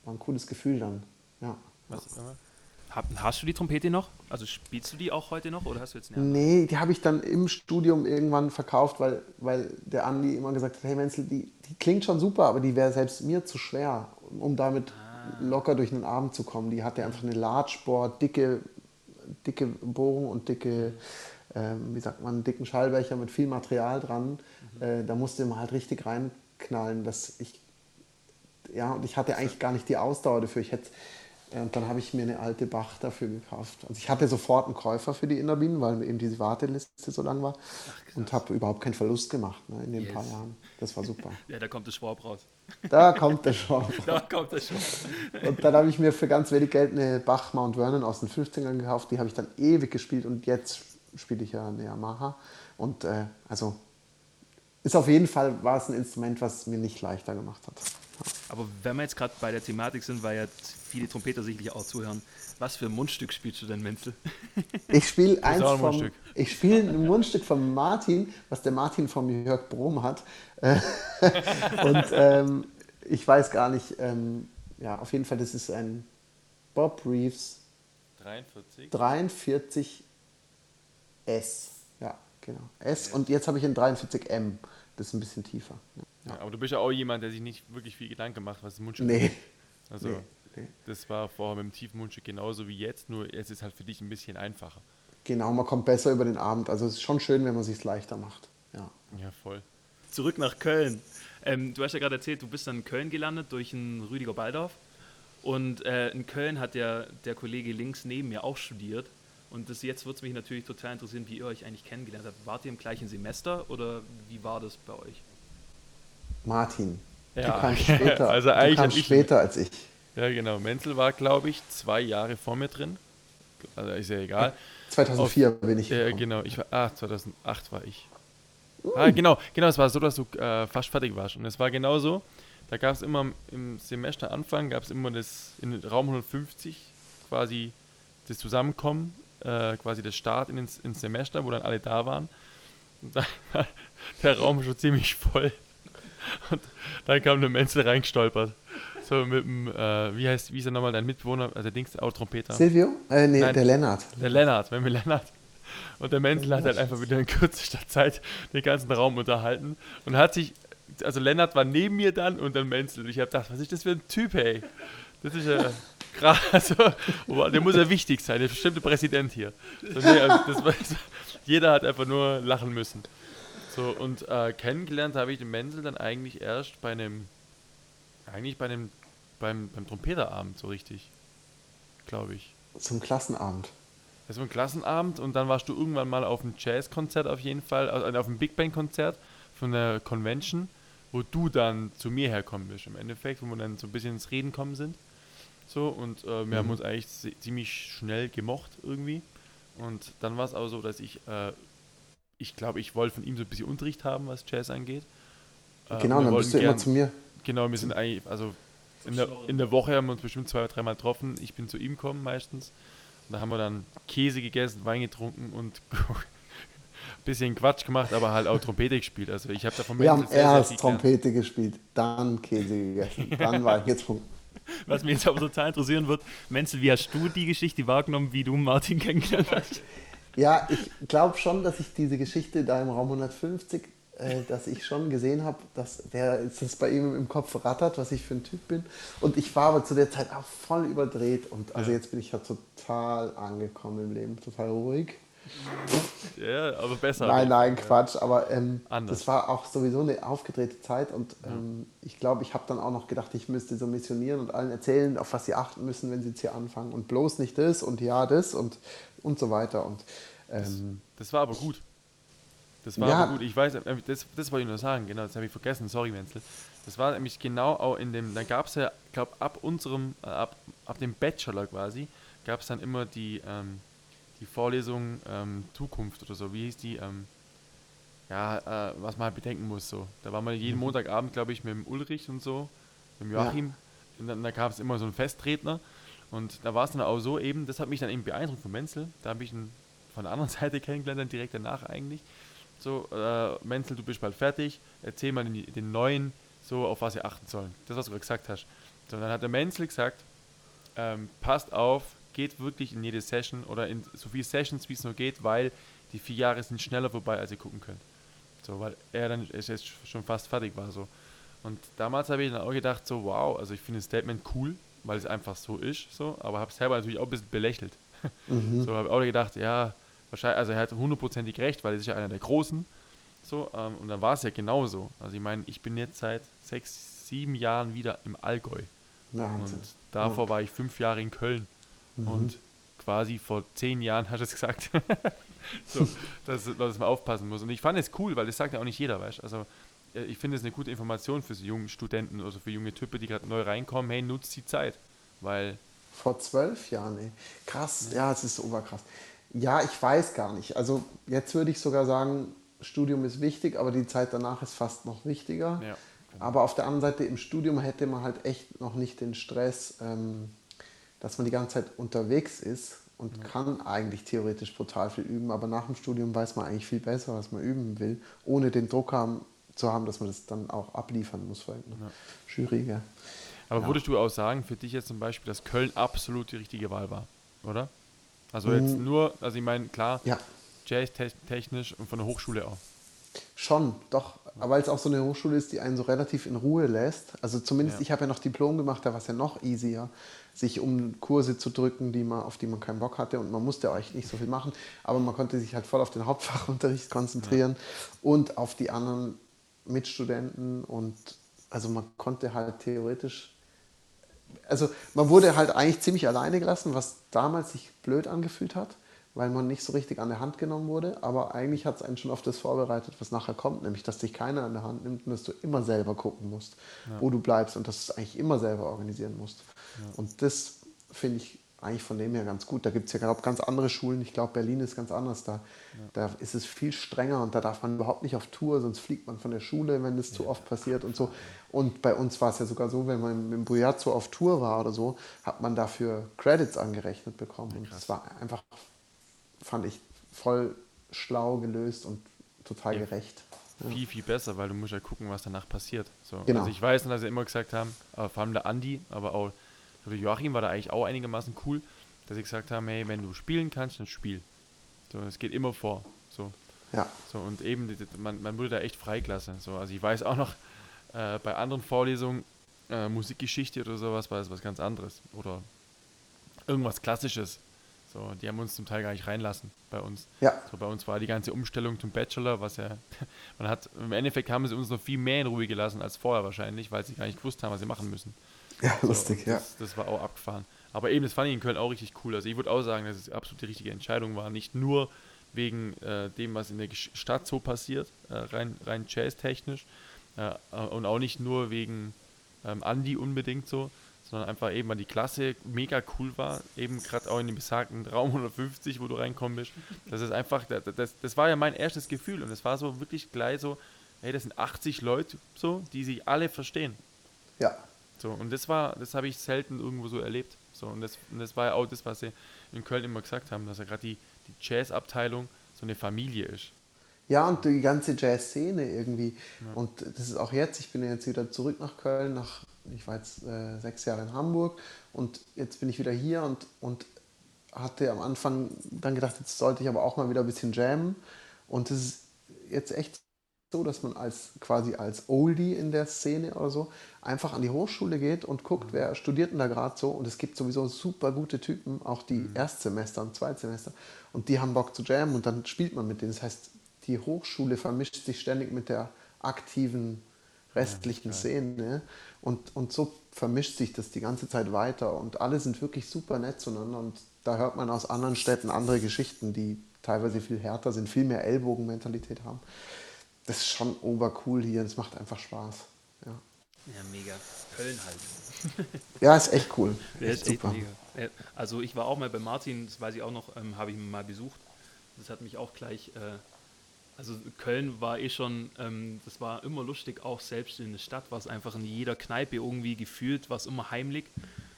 war ein cooles Gefühl dann. Ja. Was, Hast du die Trompete noch? Also spielst du die auch heute noch oder hast du jetzt eine Nee, die habe ich dann im Studium irgendwann verkauft, weil, weil der Andi immer gesagt hat, hey Menzel, die, die klingt schon super, aber die wäre selbst mir zu schwer, um damit ah locker durch einen Abend zu kommen. Die hatte einfach eine Large-Board, dicke, dicke Bohrung und dicke, äh, wie sagt man, dicken Schallbecher mit viel Material dran. Mhm. Äh, da musste man halt richtig reinknallen, dass ich, ja, und ich hatte eigentlich gar nicht die Ausdauer dafür. Ich hätte und dann habe ich mir eine alte Bach dafür gekauft. Also ich hatte sofort einen Käufer für die Innerbienen, weil eben diese Warteliste so lang war. Ach, und habe überhaupt keinen Verlust gemacht ne, in den yes. paar Jahren. Das war super. Ja, da kommt der Schwab raus. Da kommt der Schwab Da kommt der Schwab. Und dann habe ich mir für ganz wenig Geld eine Bach Mount Vernon aus den 50ern gekauft. Die habe ich dann ewig gespielt und jetzt spiele ich ja eine Yamaha. Und äh, also ist auf jeden Fall war es ein Instrument, was mir nicht leichter gemacht hat. Aber wenn wir jetzt gerade bei der Thematik sind, weil ja viele Trompeter sicherlich auch zuhören, was für ein Mundstück spielst du denn, Menzel? Ich spiele eins ein vom, ich spiele ein Mundstück von Martin, was der Martin vom Jörg Brom hat. Und ähm, ich weiß gar nicht, ähm, ja, auf jeden Fall, das ist ein Bob Reeves 43. 43 S. Ja, genau. S. Und jetzt habe ich ein 43 M. Das ist ein bisschen tiefer. Ja. aber du bist ja auch jemand, der sich nicht wirklich viel Gedanken macht, was das Mundstück nee. ist. Also, nee, nee. das war vorher mit dem tiefen Mundstück genauso wie jetzt, nur es ist halt für dich ein bisschen einfacher. Genau, man kommt besser über den Abend. Also es ist schon schön, wenn man es sich leichter macht. Ja, ja voll. Zurück nach Köln. Ähm, du hast ja gerade erzählt, du bist dann in Köln gelandet durch einen Rüdiger Baldorf. Und äh, in Köln hat der, der Kollege links neben mir auch studiert. Und das, jetzt würde es mich natürlich total interessieren, wie ihr euch eigentlich kennengelernt habt. Wart ihr im gleichen Semester oder wie war das bei euch? Martin. Ja. Du kamst später, also eigentlich du kamst später als ich. Ja, genau. Menzel war, glaube ich, zwei Jahre vor mir drin. Also ist ja egal. 2004 Auf, bin ich. Ja, äh, genau. Ich war, ah, 2008 war ich. Uh. Ah, genau, genau. Es war so, dass du äh, fast fertig warst. Und es war genau so. Da gab es immer im Semesteranfang gab es immer das in Raum 150 quasi das Zusammenkommen äh, quasi der Start ins, ins Semester, wo dann alle da waren. Und dann war der Raum schon ziemlich voll. Und dann kam der Menzel reingestolpert. So mit dem, äh, wie heißt, wie ist er nochmal, dein Mitbewohner, also der Dings, auch Trompeter. Silvio? Äh, nee, Nein. der Lennart. Der Lennart, wenn wir Lennart. Und der Menzel hat halt einfach wieder in kürzester Zeit den ganzen Raum unterhalten und hat sich, also Lennart war neben mir dann und dann Menzel. Und ich habe gedacht, was ist das für ein Typ, ey? Das ist ja krass. Also, der muss ja wichtig sein, der bestimmte Präsident hier. So, nee, also war, jeder hat einfach nur lachen müssen. So, und äh, kennengelernt habe ich den Menzel dann eigentlich erst bei einem, eigentlich bei einem, beim, beim Trompeterabend so richtig, glaube ich. Zum Klassenabend. Das war ein Klassenabend und dann warst du irgendwann mal auf einem Jazzkonzert auf jeden Fall, also auf einem Big Band Konzert von der Convention, wo du dann zu mir herkommen bist im Endeffekt, wo wir dann so ein bisschen ins Reden kommen sind. So und äh, wir haben uns eigentlich ziemlich schnell gemocht irgendwie. Und dann war es auch so, dass ich, äh, ich glaube, ich wollte von ihm so ein bisschen Unterricht haben, was Jazz angeht. Äh, genau, dann bist du immer gern- zu mir. Genau, wir sind eigentlich, also in der, in der Woche haben wir uns bestimmt zwei oder dreimal getroffen. Ich bin zu ihm gekommen meistens. Da haben wir dann Käse gegessen, Wein getrunken und ein bisschen Quatsch gemacht, aber halt auch Trompete gespielt. Also ich habe da von Wir haben sehr, sehr erst gelernt. Trompete gespielt, dann Käse gegessen, dann war ich jetzt Punkt. Was mich jetzt aber total interessieren wird, Menzel, wie hast du die Geschichte wahrgenommen, wie du Martin kennengelernt hast? Ja, ich glaube schon, dass ich diese Geschichte da im Raum 150, äh, dass ich schon gesehen habe, dass der dass es bei ihm im Kopf rattert, was ich für ein Typ bin. Und ich war aber zu der Zeit auch voll überdreht. Und also jetzt bin ich ja total angekommen im Leben, total ruhig. Ja, aber besser. Nein, nein, Quatsch. Aber ähm, das war auch sowieso eine aufgedrehte Zeit. Und ähm, ich glaube, ich habe dann auch noch gedacht, ich müsste so missionieren und allen erzählen, auf was sie achten müssen, wenn sie jetzt hier anfangen. Und bloß nicht das und ja das und, und so weiter. Und ähm, Das war aber gut. Das war Ja. aber gut. Ich weiß, äh, das, das wollte ich nur sagen, genau, das habe ich vergessen, sorry, Menzel. Das war nämlich genau auch in dem, da gab es ja, ich glaube, ab unserem, äh, ab, ab dem Bachelor quasi, gab es dann immer die, ähm, die Vorlesung ähm, Zukunft oder so, wie hieß die, ähm, ja, äh, was man halt bedenken muss so. Da war man jeden Montagabend, glaube ich, mit dem Ulrich und so, mit dem Ja. Joachim. Und dann da gab es immer so einen Festredner. Und da war es dann auch so eben, das hat mich dann eben beeindruckt von Menzel. Da habe ich ihn von der anderen Seite kennengelernt, dann direkt danach eigentlich. So, äh, Menzel, du bist bald fertig, erzähl mal den, den Neuen, so auf was sie achten sollen. Das, was du gesagt hast. So, dann hat der Menzel gesagt, ähm, passt auf, geht wirklich in jede Session oder in so viele Sessions, wie es nur geht, weil die vier Jahre sind schneller vorbei, als ihr gucken könnt. So, weil er dann ist jetzt schon fast fertig war so. Und damals habe ich dann auch gedacht, so wow, also ich finde das Statement cool, weil es einfach so ist, so, aber habe selber natürlich auch ein bisschen belächelt. mhm. So habe ich auch gedacht, ja, wahrscheinlich, also er hat hundertprozentig recht, weil er ist ja einer der Großen. So, ähm, und dann war es ja genauso. Also ich meine, ich bin jetzt seit sechs, sieben Jahren wieder im Allgäu. Wahnsinn. Und davor war ich fünf Jahre in Köln. Mhm. Und quasi vor zehn Jahren hast du es gesagt. so, dass, dass man aufpassen muss. Und ich fand es cool, weil das sagt ja auch nicht jeder, weißt du. Also äh, ich finde es eine gute Information für so junge Studenten oder für junge Typen, die gerade neu reinkommen. Hey, nutzt die Zeit. Weil, Vor zwölf Jahren, ey. Krass, ja, es ist oberkrass. Ja, ich weiß gar nicht. Also jetzt würde ich sogar sagen, Studium ist wichtig, aber die Zeit danach ist fast noch wichtiger. ja. Aber auf der anderen Seite, im Studium hätte man halt echt noch nicht den Stress, ähm, dass man die ganze Zeit unterwegs ist und kann eigentlich theoretisch brutal viel üben. Aber nach dem Studium weiß man eigentlich viel besser, was man üben will, ohne den Druck haben, zu haben, dass man das dann auch abliefern muss vor irgendeiner Jury. Gell? Aber Ja. würdest du auch sagen, für dich jetzt zum Beispiel, dass Köln absolut die richtige Wahl war, oder? Also jetzt Mhm. nur, also ich meine, klar, Ja, Jazz-technisch und von der Hochschule auch. Schon, doch. Aber weil es auch so eine Hochschule ist, die einen so relativ in Ruhe lässt. Also zumindest, Ja. ich habe ja noch Diplom gemacht, da war es ja noch easier, sich um Kurse zu drücken, die man, auf die man keinen Bock hatte. Und man musste auch echt nicht so viel machen. Aber man konnte sich halt voll auf den Hauptfachunterricht konzentrieren und auf die anderen Mitstudenten. Und also man konnte halt theoretisch also man wurde halt eigentlich ziemlich alleine gelassen, was damals sich blöd angefühlt hat, weil man nicht so richtig an der Hand genommen wurde. Aber eigentlich hat es einen schon auf das vorbereitet, was nachher kommt, nämlich dass dich keiner an der Hand nimmt und dass du immer selber gucken musst, wo du bleibst und dass du es eigentlich immer selber organisieren musst. Und das finde ich eigentlich von dem her ganz gut. Da gibt es ja glaub, ganz andere Schulen. Ich glaube, Berlin ist ganz anders. Da, da ist es viel strenger und da darf man überhaupt nicht auf Tour, sonst fliegt man von der Schule, wenn das zu oft passiert und so. Und bei uns war es ja sogar so, wenn man mit dem Bujazzo auf Tour war oder so, hat man dafür Credits angerechnet bekommen. Und das war einfach fand ich voll schlau gelöst und total Ja. gerecht. Viel, viel besser, weil du musst ja gucken, was danach passiert. So. Genau. Also ich weiß dass sie immer gesagt haben, äh, vor allem der Andi, aber auch der Joachim war da eigentlich auch einigermaßen cool, dass sie gesagt haben, hey, wenn du spielen kannst, dann spiel. So, es geht immer vor. So, Ja, so und eben, man, man wurde da echt freigelassen. So, also ich weiß auch noch, äh, bei anderen Vorlesungen, äh, Musikgeschichte oder sowas, war das was ganz anderes. Oder irgendwas Klassisches. So, die haben uns zum Teil gar nicht reinlassen bei uns. ja, So, bei uns war die ganze Umstellung zum Bachelor, was ja, man hat, im Endeffekt haben sie uns noch viel mehr in Ruhe gelassen als vorher wahrscheinlich, weil sie gar nicht gewusst haben, was sie machen müssen. Ja, So, lustig, und ja. das, das war auch abgefahren. Aber eben, das fand ich in Köln auch richtig cool. Also ich würde auch sagen, dass es absolut die richtige Entscheidung war. Nicht nur wegen äh, dem, was in der Stadt so passiert, äh, rein, rein jazztechnisch, äh, und auch nicht nur wegen ähm, Andi unbedingt so, sondern einfach eben, weil die Klasse mega cool war, eben gerade auch in dem besagten Raum 150, wo du reinkommen bist. Das ist einfach, das, das, das war ja mein erstes Gefühl und es war so wirklich gleich so, hey, das sind 80 Leute so, die sich alle verstehen. Ja, So, und das war, das habe ich selten irgendwo so erlebt. So, und das, und das war ja auch das, was sie in Köln immer gesagt haben, dass ja gerade die, die Jazz-Abteilung so eine Familie ist. Ja, und die ganze Jazz-Szene irgendwie. Und das ist auch jetzt, ich bin ja jetzt wieder zurück nach Köln, nach, ich war jetzt äh, sechs Jahre in Hamburg und jetzt bin ich wieder hier und, und hatte am Anfang dann gedacht, jetzt sollte ich aber auch mal wieder ein bisschen jammen. Und es ist jetzt echt so, dass man als quasi als Oldie in der Szene oder so einfach an die Hochschule geht und guckt, wer studiert denn da gerade so. Und es gibt sowieso super gute Typen, auch die Erstsemester und Zweitsemester. Und die haben Bock zu jammen und dann spielt man mit denen. Das heißt, die Hochschule vermischt sich ständig mit der aktiven restlichen Szene. Und, und so vermischt sich das die ganze Zeit weiter. Und alle sind wirklich super nett zueinander. Und da hört man aus anderen Städten andere Geschichten, die teilweise viel härter sind, viel mehr Ellbogenmentalität haben. Das ist schon obercool hier. Das macht einfach Spaß. Ja, Ja, mega. Köln halt. ja ist echt cool. Echt ist echt mega. Also ich war auch mal bei Martin, das weiß ich auch noch, ähm, habe ich ihn mal besucht. Das hat mich auch gleich, äh, also Köln war eh schon, ähm, das war immer lustig, auch selbst in der Stadt war es einfach in jeder Kneipe irgendwie gefühlt, war es immer heimlich.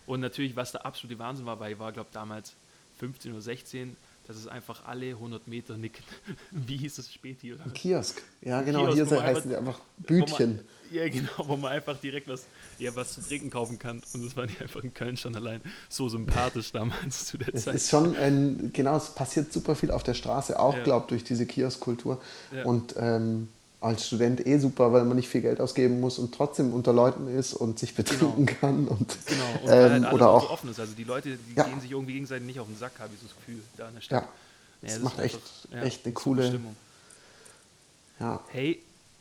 Und natürlich, was der absolute Wahnsinn war, weil ich war, glaube damals 15 oder 16, dass es einfach alle 100 Meter nicken. Wie hieß das Späti? Oder? Kiosk. Ja, genau. Kiosk, hier heißen die einfach Bütchen. Man, ja, genau, wo man einfach direkt was, ja, was zu trinken kaufen kann. Und das war die einfach in Köln schon allein so sympathisch damals zu der Es Zeit. ist schon ein, genau, es passiert super viel auf der Straße, auch, Ja. glaube durch diese Kioskkultur. Ja. Und ähm, als Student eh super, weil man nicht viel Geld ausgeben muss und trotzdem unter Leuten ist und sich betrinken kann. Und, Genau, und ähm, halt alles oder auch so offen ist. Also die Leute, die Ja. gehen sich irgendwie gegenseitig nicht auf den Sack, habe ich so das Gefühl, da in der Stadt. ja, Ja, das macht echt, einfach, echt eine coole, Stimmung. ja, Hey,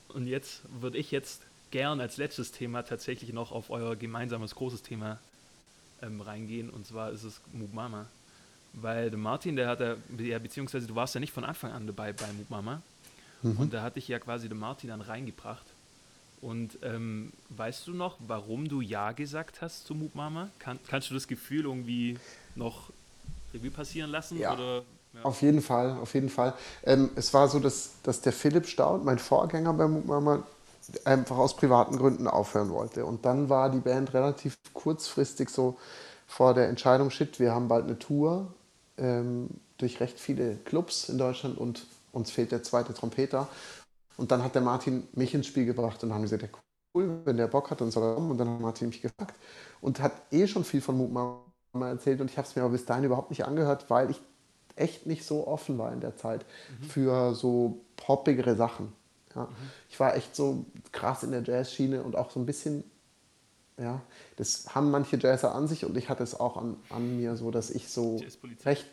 und jetzt würde ich jetzt gern als letztes Thema tatsächlich noch auf euer gemeinsames großes Thema ähm, reingehen. Und zwar ist es Moop Mama. Weil der Martin, der hat ja, beziehungsweise du warst ja nicht von Anfang an dabei bei Moop Mama. Mhm. Und da hatte ich ja quasi den Martin dann reingebracht. Und ähm, weißt du noch, warum du Ja gesagt hast zu Moop Mama? Kann, kannst du das Gefühl irgendwie noch Revue passieren lassen? Ja. Oder, ja. Auf jeden Fall, auf jeden Fall. Ähm, es war so, dass, dass der Philipp Staud, mein Vorgänger bei Mama, einfach aus privaten Gründen aufhören wollte. Und dann war die Band relativ kurzfristig so vor der Entscheidung, shit, wir haben bald eine Tour ähm, durch recht viele Clubs in Deutschland und uns fehlt der zweite Trompeter. Und dann hat der Martin mich ins Spiel gebracht und dann haben wir gesagt, cool, wenn der Bock hat, dann soll er kommen. Und dann hat Martin mich gefragt und hat eh schon viel von Mama erzählt und ich habe es mir aber bis dahin überhaupt nicht angehört, weil ich echt nicht so offen war in der Zeit für so poppigere Sachen. Ja. Ich war echt so krass in der Jazzschiene und auch so ein bisschen, ja, das haben manche Jazzer an sich und ich hatte es auch an, an mir so, dass ich so recht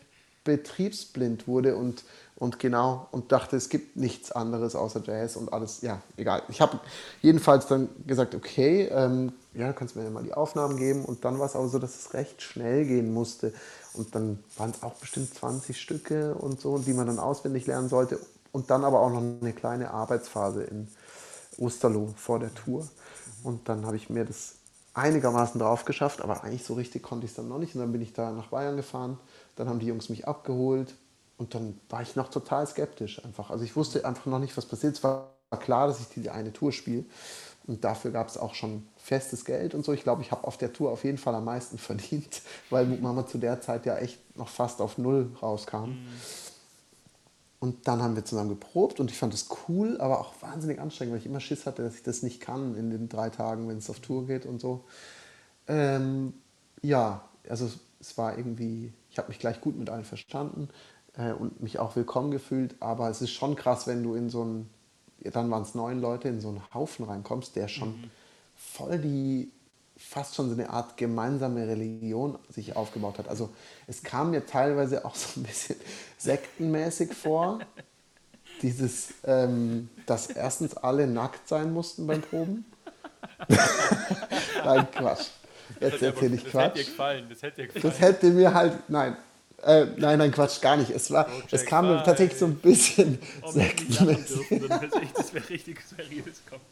betriebsblind wurde und, und genau und dachte, es gibt nichts anderes außer Jazz und alles, ja, egal. Ich habe jedenfalls dann gesagt, okay, ähm, ja, du kannst mir ja mal die Aufnahmen geben. Und dann war es aber so, dass es recht schnell gehen musste. Und dann waren es auch bestimmt 20 Stücke und so, die man dann auswendig lernen sollte. Und dann aber auch noch eine kleine Arbeitsphase in Osterloh vor der Tour. Und dann habe ich mir das einigermaßen drauf geschafft, aber eigentlich so richtig konnte ich es dann noch nicht. Und dann bin ich da nach Bayern gefahren, dann haben die Jungs mich abgeholt und dann war ich noch total skeptisch einfach. Also ich wusste einfach noch nicht, was passiert. Es war klar, dass ich diese eine Tour spiele und dafür gab es auch schon festes Geld und so. Ich glaube, ich habe auf der Tour auf jeden Fall am meisten verdient, weil Mama zu der Zeit ja echt noch fast auf Null rauskam. Und dann haben wir zusammen geprobt und ich fand es cool, aber auch wahnsinnig anstrengend, weil ich immer Schiss hatte, dass ich das nicht kann in den drei Tagen, wenn es auf Tour geht und so. Ähm, ja, also es war irgendwie, ich habe mich gleich gut mit allen verstanden äh, und mich auch willkommen gefühlt, aber es ist schon krass, wenn du in so einen, dann waren es neun Leute, in so einen Haufen reinkommst, der schon mhm. voll die fast schon so eine Art gemeinsame Religion sich aufgebaut hat. Also es kam mir teilweise auch so ein bisschen sektenmäßig vor, dieses, ähm, dass erstens alle nackt sein mussten beim Proben. nein, Quatsch. Jetzt erzähle ich Quatsch. Das hätte dir gefallen. Das hätte, dir gefallen. das hätte mir halt, nein, äh, nein, nein, Quatsch, gar nicht. Es, war, es kam mir tatsächlich so ein bisschen oh, sektenmäßig. Das wäre richtig seriös kommen.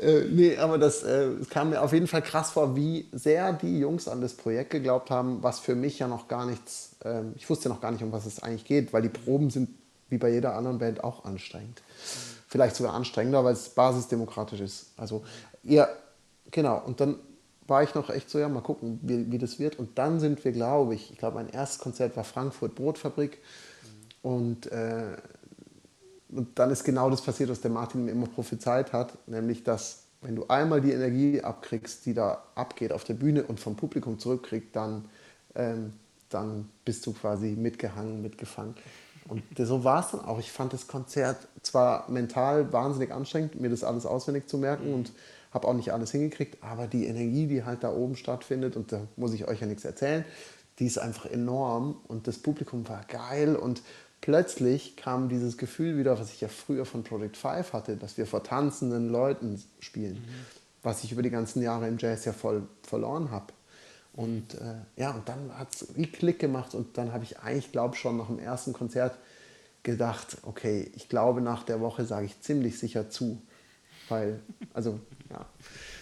äh, nee, aber das äh, kam mir auf jeden Fall krass vor, wie sehr die Jungs an das Projekt geglaubt haben, was für mich ja noch gar nichts, äh, ich wusste noch gar nicht, um was es eigentlich geht, weil die Proben sind wie bei jeder anderen Band auch anstrengend. Vielleicht sogar anstrengender, weil es basisdemokratisch ist. Also, ja, genau. Und dann war ich noch echt so, ja, mal gucken, wie, wie das wird. Und dann sind wir, glaube ich, ich glaube, mein erstes Konzert war Frankfurt Brotfabrik. Mhm. Und äh, und dann ist genau das passiert, was der Martin mir immer prophezeit hat, nämlich dass wenn du einmal die Energie abkriegst, die da abgeht auf der Bühne und vom Publikum zurückkriegst, dann, ähm, dann bist du quasi mitgehangen, mitgefangen. Und so war es dann auch. Ich fand das Konzert zwar mental wahnsinnig anstrengend, mir das alles auswendig zu merken und habe auch nicht alles hingekriegt, aber die Energie, die halt da oben stattfindet, und da muss ich euch ja nichts erzählen, die ist einfach enorm und das Publikum war geil und plötzlich kam dieses Gefühl wieder, was ich ja früher von Project 5 hatte, dass wir vor tanzenden Leuten spielen, mhm. was ich über die ganzen Jahre im Jazz ja voll verloren habe. Und äh, ja, und dann hat es wie Klick gemacht und dann habe ich eigentlich, glaube schon nach dem ersten Konzert gedacht, okay, ich glaube, nach der Woche sage ich ziemlich sicher zu. Weil, also, ja.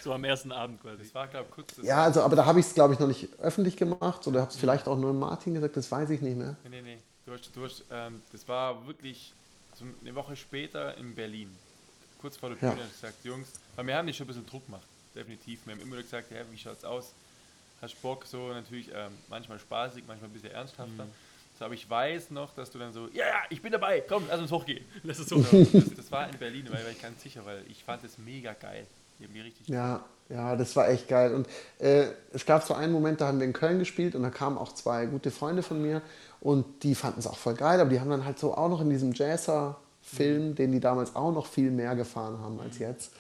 So am ersten Abend quasi. Das war, glaube ich, kurz. Ja, also, aber da habe ich es, glaube ich, noch nicht öffentlich gemacht oder habe es vielleicht auch nur Martin gesagt, das weiß ich nicht mehr. Nee, nee, nee. Du hast, du hast, ähm, das war wirklich also eine Woche später in Berlin. Kurz vor der Bühne ja. gesagt, Jungs, weil wir haben nicht schon ein bisschen Druck gemacht, definitiv. Wir haben immer gesagt, ja, wie schaut's aus? Hast Bock, so natürlich ähm, manchmal spaßig, manchmal ein bisschen ernsthafter. Mhm. So, aber ich weiß noch, dass du dann so, ja, ja, ich bin dabei, komm, lass uns hochgehen. Lass uns hochgehen. das, das war in Berlin, weil, weil ich ganz sicher, weil ich fand es mega geil. Ja, ja, das war echt geil. Und äh, es gab so einen Moment, da haben wir in Köln gespielt und da kamen auch zwei gute Freunde von mir und die fanden es auch voll geil, aber die haben dann halt so auch noch in diesem Jazzer-Film, mhm. den die damals auch noch viel mehr gefahren haben als jetzt,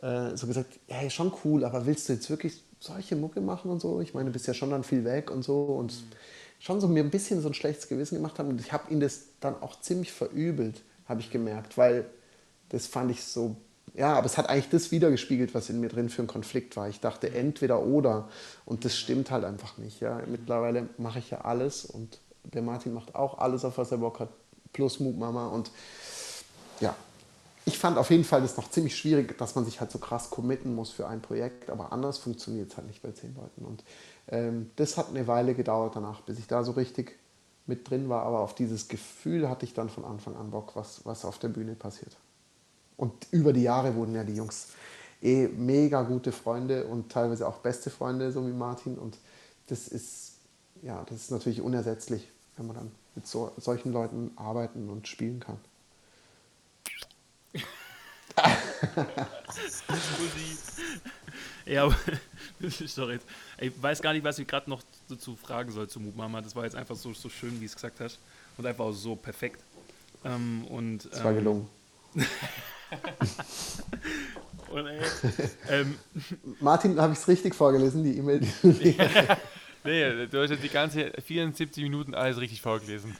äh, so gesagt, ja, schon cool, aber willst du jetzt wirklich solche Mucke machen und so? Ich meine, du bist ja schon dann viel weg und so und mhm. schon so mir ein bisschen so ein schlechtes Gewissen gemacht haben und ich habe ihnen das dann auch ziemlich verübelt, habe ich gemerkt, weil das fand ich so ja, aber es hat eigentlich das wiedergespiegelt, was in mir drin für ein Konflikt war. Ich dachte entweder oder und das stimmt halt einfach nicht. Ja. Mittlerweile mache ich ja alles und der Martin macht auch alles, auf was er Bock hat, plus Moop Mama. Und ja, ich fand auf jeden Fall das noch ziemlich schwierig, dass man sich halt so krass committen muss für ein Projekt, aber anders funktioniert es halt nicht bei zehn Leuten. Und ähm, das hat eine Weile gedauert danach, bis ich da so richtig mit drin war, aber auf dieses Gefühl hatte ich dann von Anfang an Bock, was, was auf der Bühne passiert. Und über die Jahre wurden ja die Jungs eh mega gute Freunde und teilweise auch beste Freunde, so wie Martin. Und das ist, ja, das ist natürlich unersetzlich, wenn man dann mit so, solchen Leuten arbeiten und spielen kann. ja, sorry. Ich weiß gar nicht, was ich gerade noch dazu fragen soll zu Mama. Das war jetzt einfach so, so schön, wie es gesagt hast. Und einfach so perfekt. Ähm, und, das war ähm, gelungen. und, ey, ähm, Martin, habe ich es richtig vorgelesen, die E-Mail? Nee, du hast jetzt die ganze 74 Minuten alles richtig vorgelesen.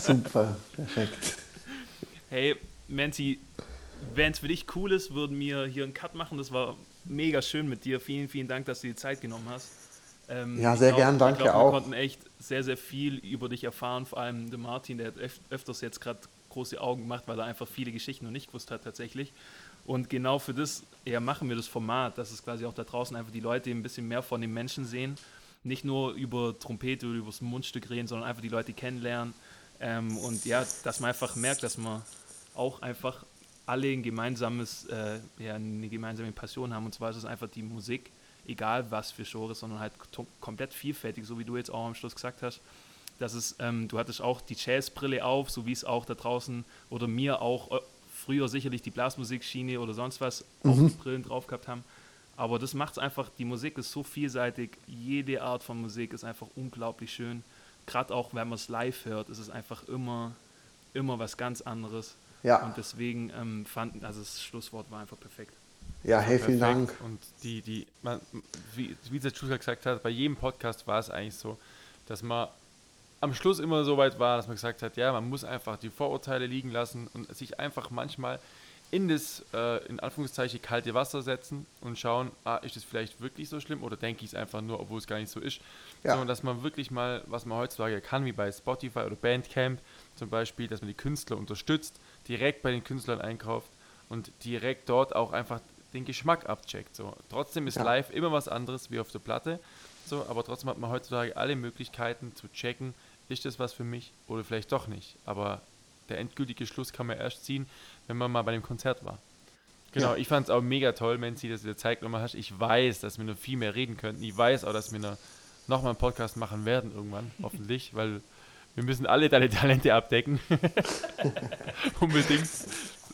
Super, perfekt. Hey, Manzi, wenn es für dich cool ist, würden wir hier einen Cut machen. Das war mega schön mit dir. Vielen, vielen Dank, dass du die Zeit genommen hast. Ähm, ja, sehr glaub, gern, danke glaub, auch. Wir konnten echt sehr, sehr viel über dich erfahren. Vor allem der Martin, der hat öf öfters jetzt gerade große Augen gemacht, weil er einfach viele Geschichten noch nicht gewusst hat tatsächlich. Und genau für das ja, machen wir das Format, dass es quasi auch da draußen einfach die Leute ein bisschen mehr von den Menschen sehen nicht nur über Trompete oder über das Mundstück reden, sondern einfach die Leute kennenlernen. Ähm, und ja, dass man einfach merkt, dass man auch einfach alle ein gemeinsames, äh, ja, eine gemeinsame Passion haben. Und zwar ist es einfach die Musik, egal was für Genre, sondern halt komplett vielfältig, so wie du jetzt auch am Schluss gesagt hast. Dass es, ähm, du hattest auch die Jazzbrille auf, so wie es auch da draußen oder mir auch äh, früher sicherlich die Blasmusikschiene oder sonst was mhm. auf die Brillen drauf gehabt haben. Aber das macht es einfach, die Musik ist so vielseitig, jede Art von Musik ist einfach unglaublich schön. Gerade auch, wenn man es live hört, ist es einfach immer, immer was ganz anderes. Ja. Und deswegen ähm, fanden, also das Schlusswort war einfach perfekt. Ja, hey, vielen Dank. Und die, die, man, wie, wie der Schuster gesagt hat, bei jedem Podcast war es eigentlich so, dass man am Schluss immer so weit war, dass man gesagt hat, ja, man muss einfach die Vorurteile liegen lassen und sich einfach manchmal in das, äh, in Anführungszeichen, kalte Wasser setzen und schauen, ah, ist das vielleicht wirklich so schlimm oder denke ich es einfach nur, obwohl es gar nicht so ist. Ja. Sondern dass man wirklich mal, was man heutzutage kann, wie bei Spotify oder Bandcamp zum Beispiel, dass man die Künstler unterstützt, direkt bei den Künstlern einkauft und direkt dort auch einfach den Geschmack abcheckt. So. Trotzdem ist ja. live immer was anderes wie auf der Platte, so, aber trotzdem hat man heutzutage alle Möglichkeiten zu checken, ist das was für mich oder vielleicht doch nicht. Aber der endgültige Schluss kann man erst ziehen, wenn man mal bei dem Konzert war. Genau, ja. ich fand es auch mega toll, Menzi, dass du dir Zeit nochmal hast. Ich weiß, dass wir noch viel mehr reden könnten. Ich weiß auch, dass wir noch, noch mal einen Podcast machen werden irgendwann, hoffentlich, weil wir müssen alle deine Talente abdecken. Unbedingt.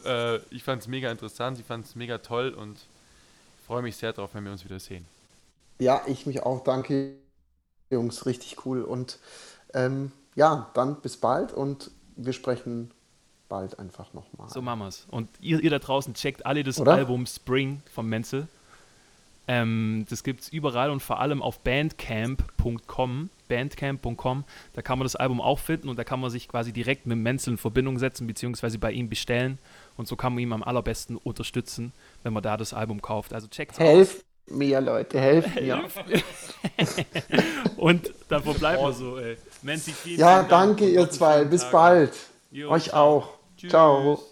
Äh, ich fand es mega interessant, ich fand es mega toll und freue mich sehr darauf, wenn wir uns wieder sehen. Ja, ich mich auch. Danke, Jungs. Richtig cool. Und ähm, ja, dann bis bald und wir sprechen bald einfach nochmal. So machen wir's. Und ihr, ihr da draußen checkt alle das Oder? Album Spring von Menzel. Ähm, das gibt es überall und vor allem auf bandcamp.com. Bandcamp.com, da kann man das Album auch finden und da kann man sich quasi direkt mit Menzel in Verbindung setzen, beziehungsweise bei ihm bestellen. Und so kann man ihm am allerbesten unterstützen, wenn man da das Album kauft. Also checkt Helft mir, Leute, helft mir. und dann verbleiben wir so, ey. Vielen Ja, danke, ihr zwei. Bis bald. Jo, Euch auch. Tschüss. Ciao.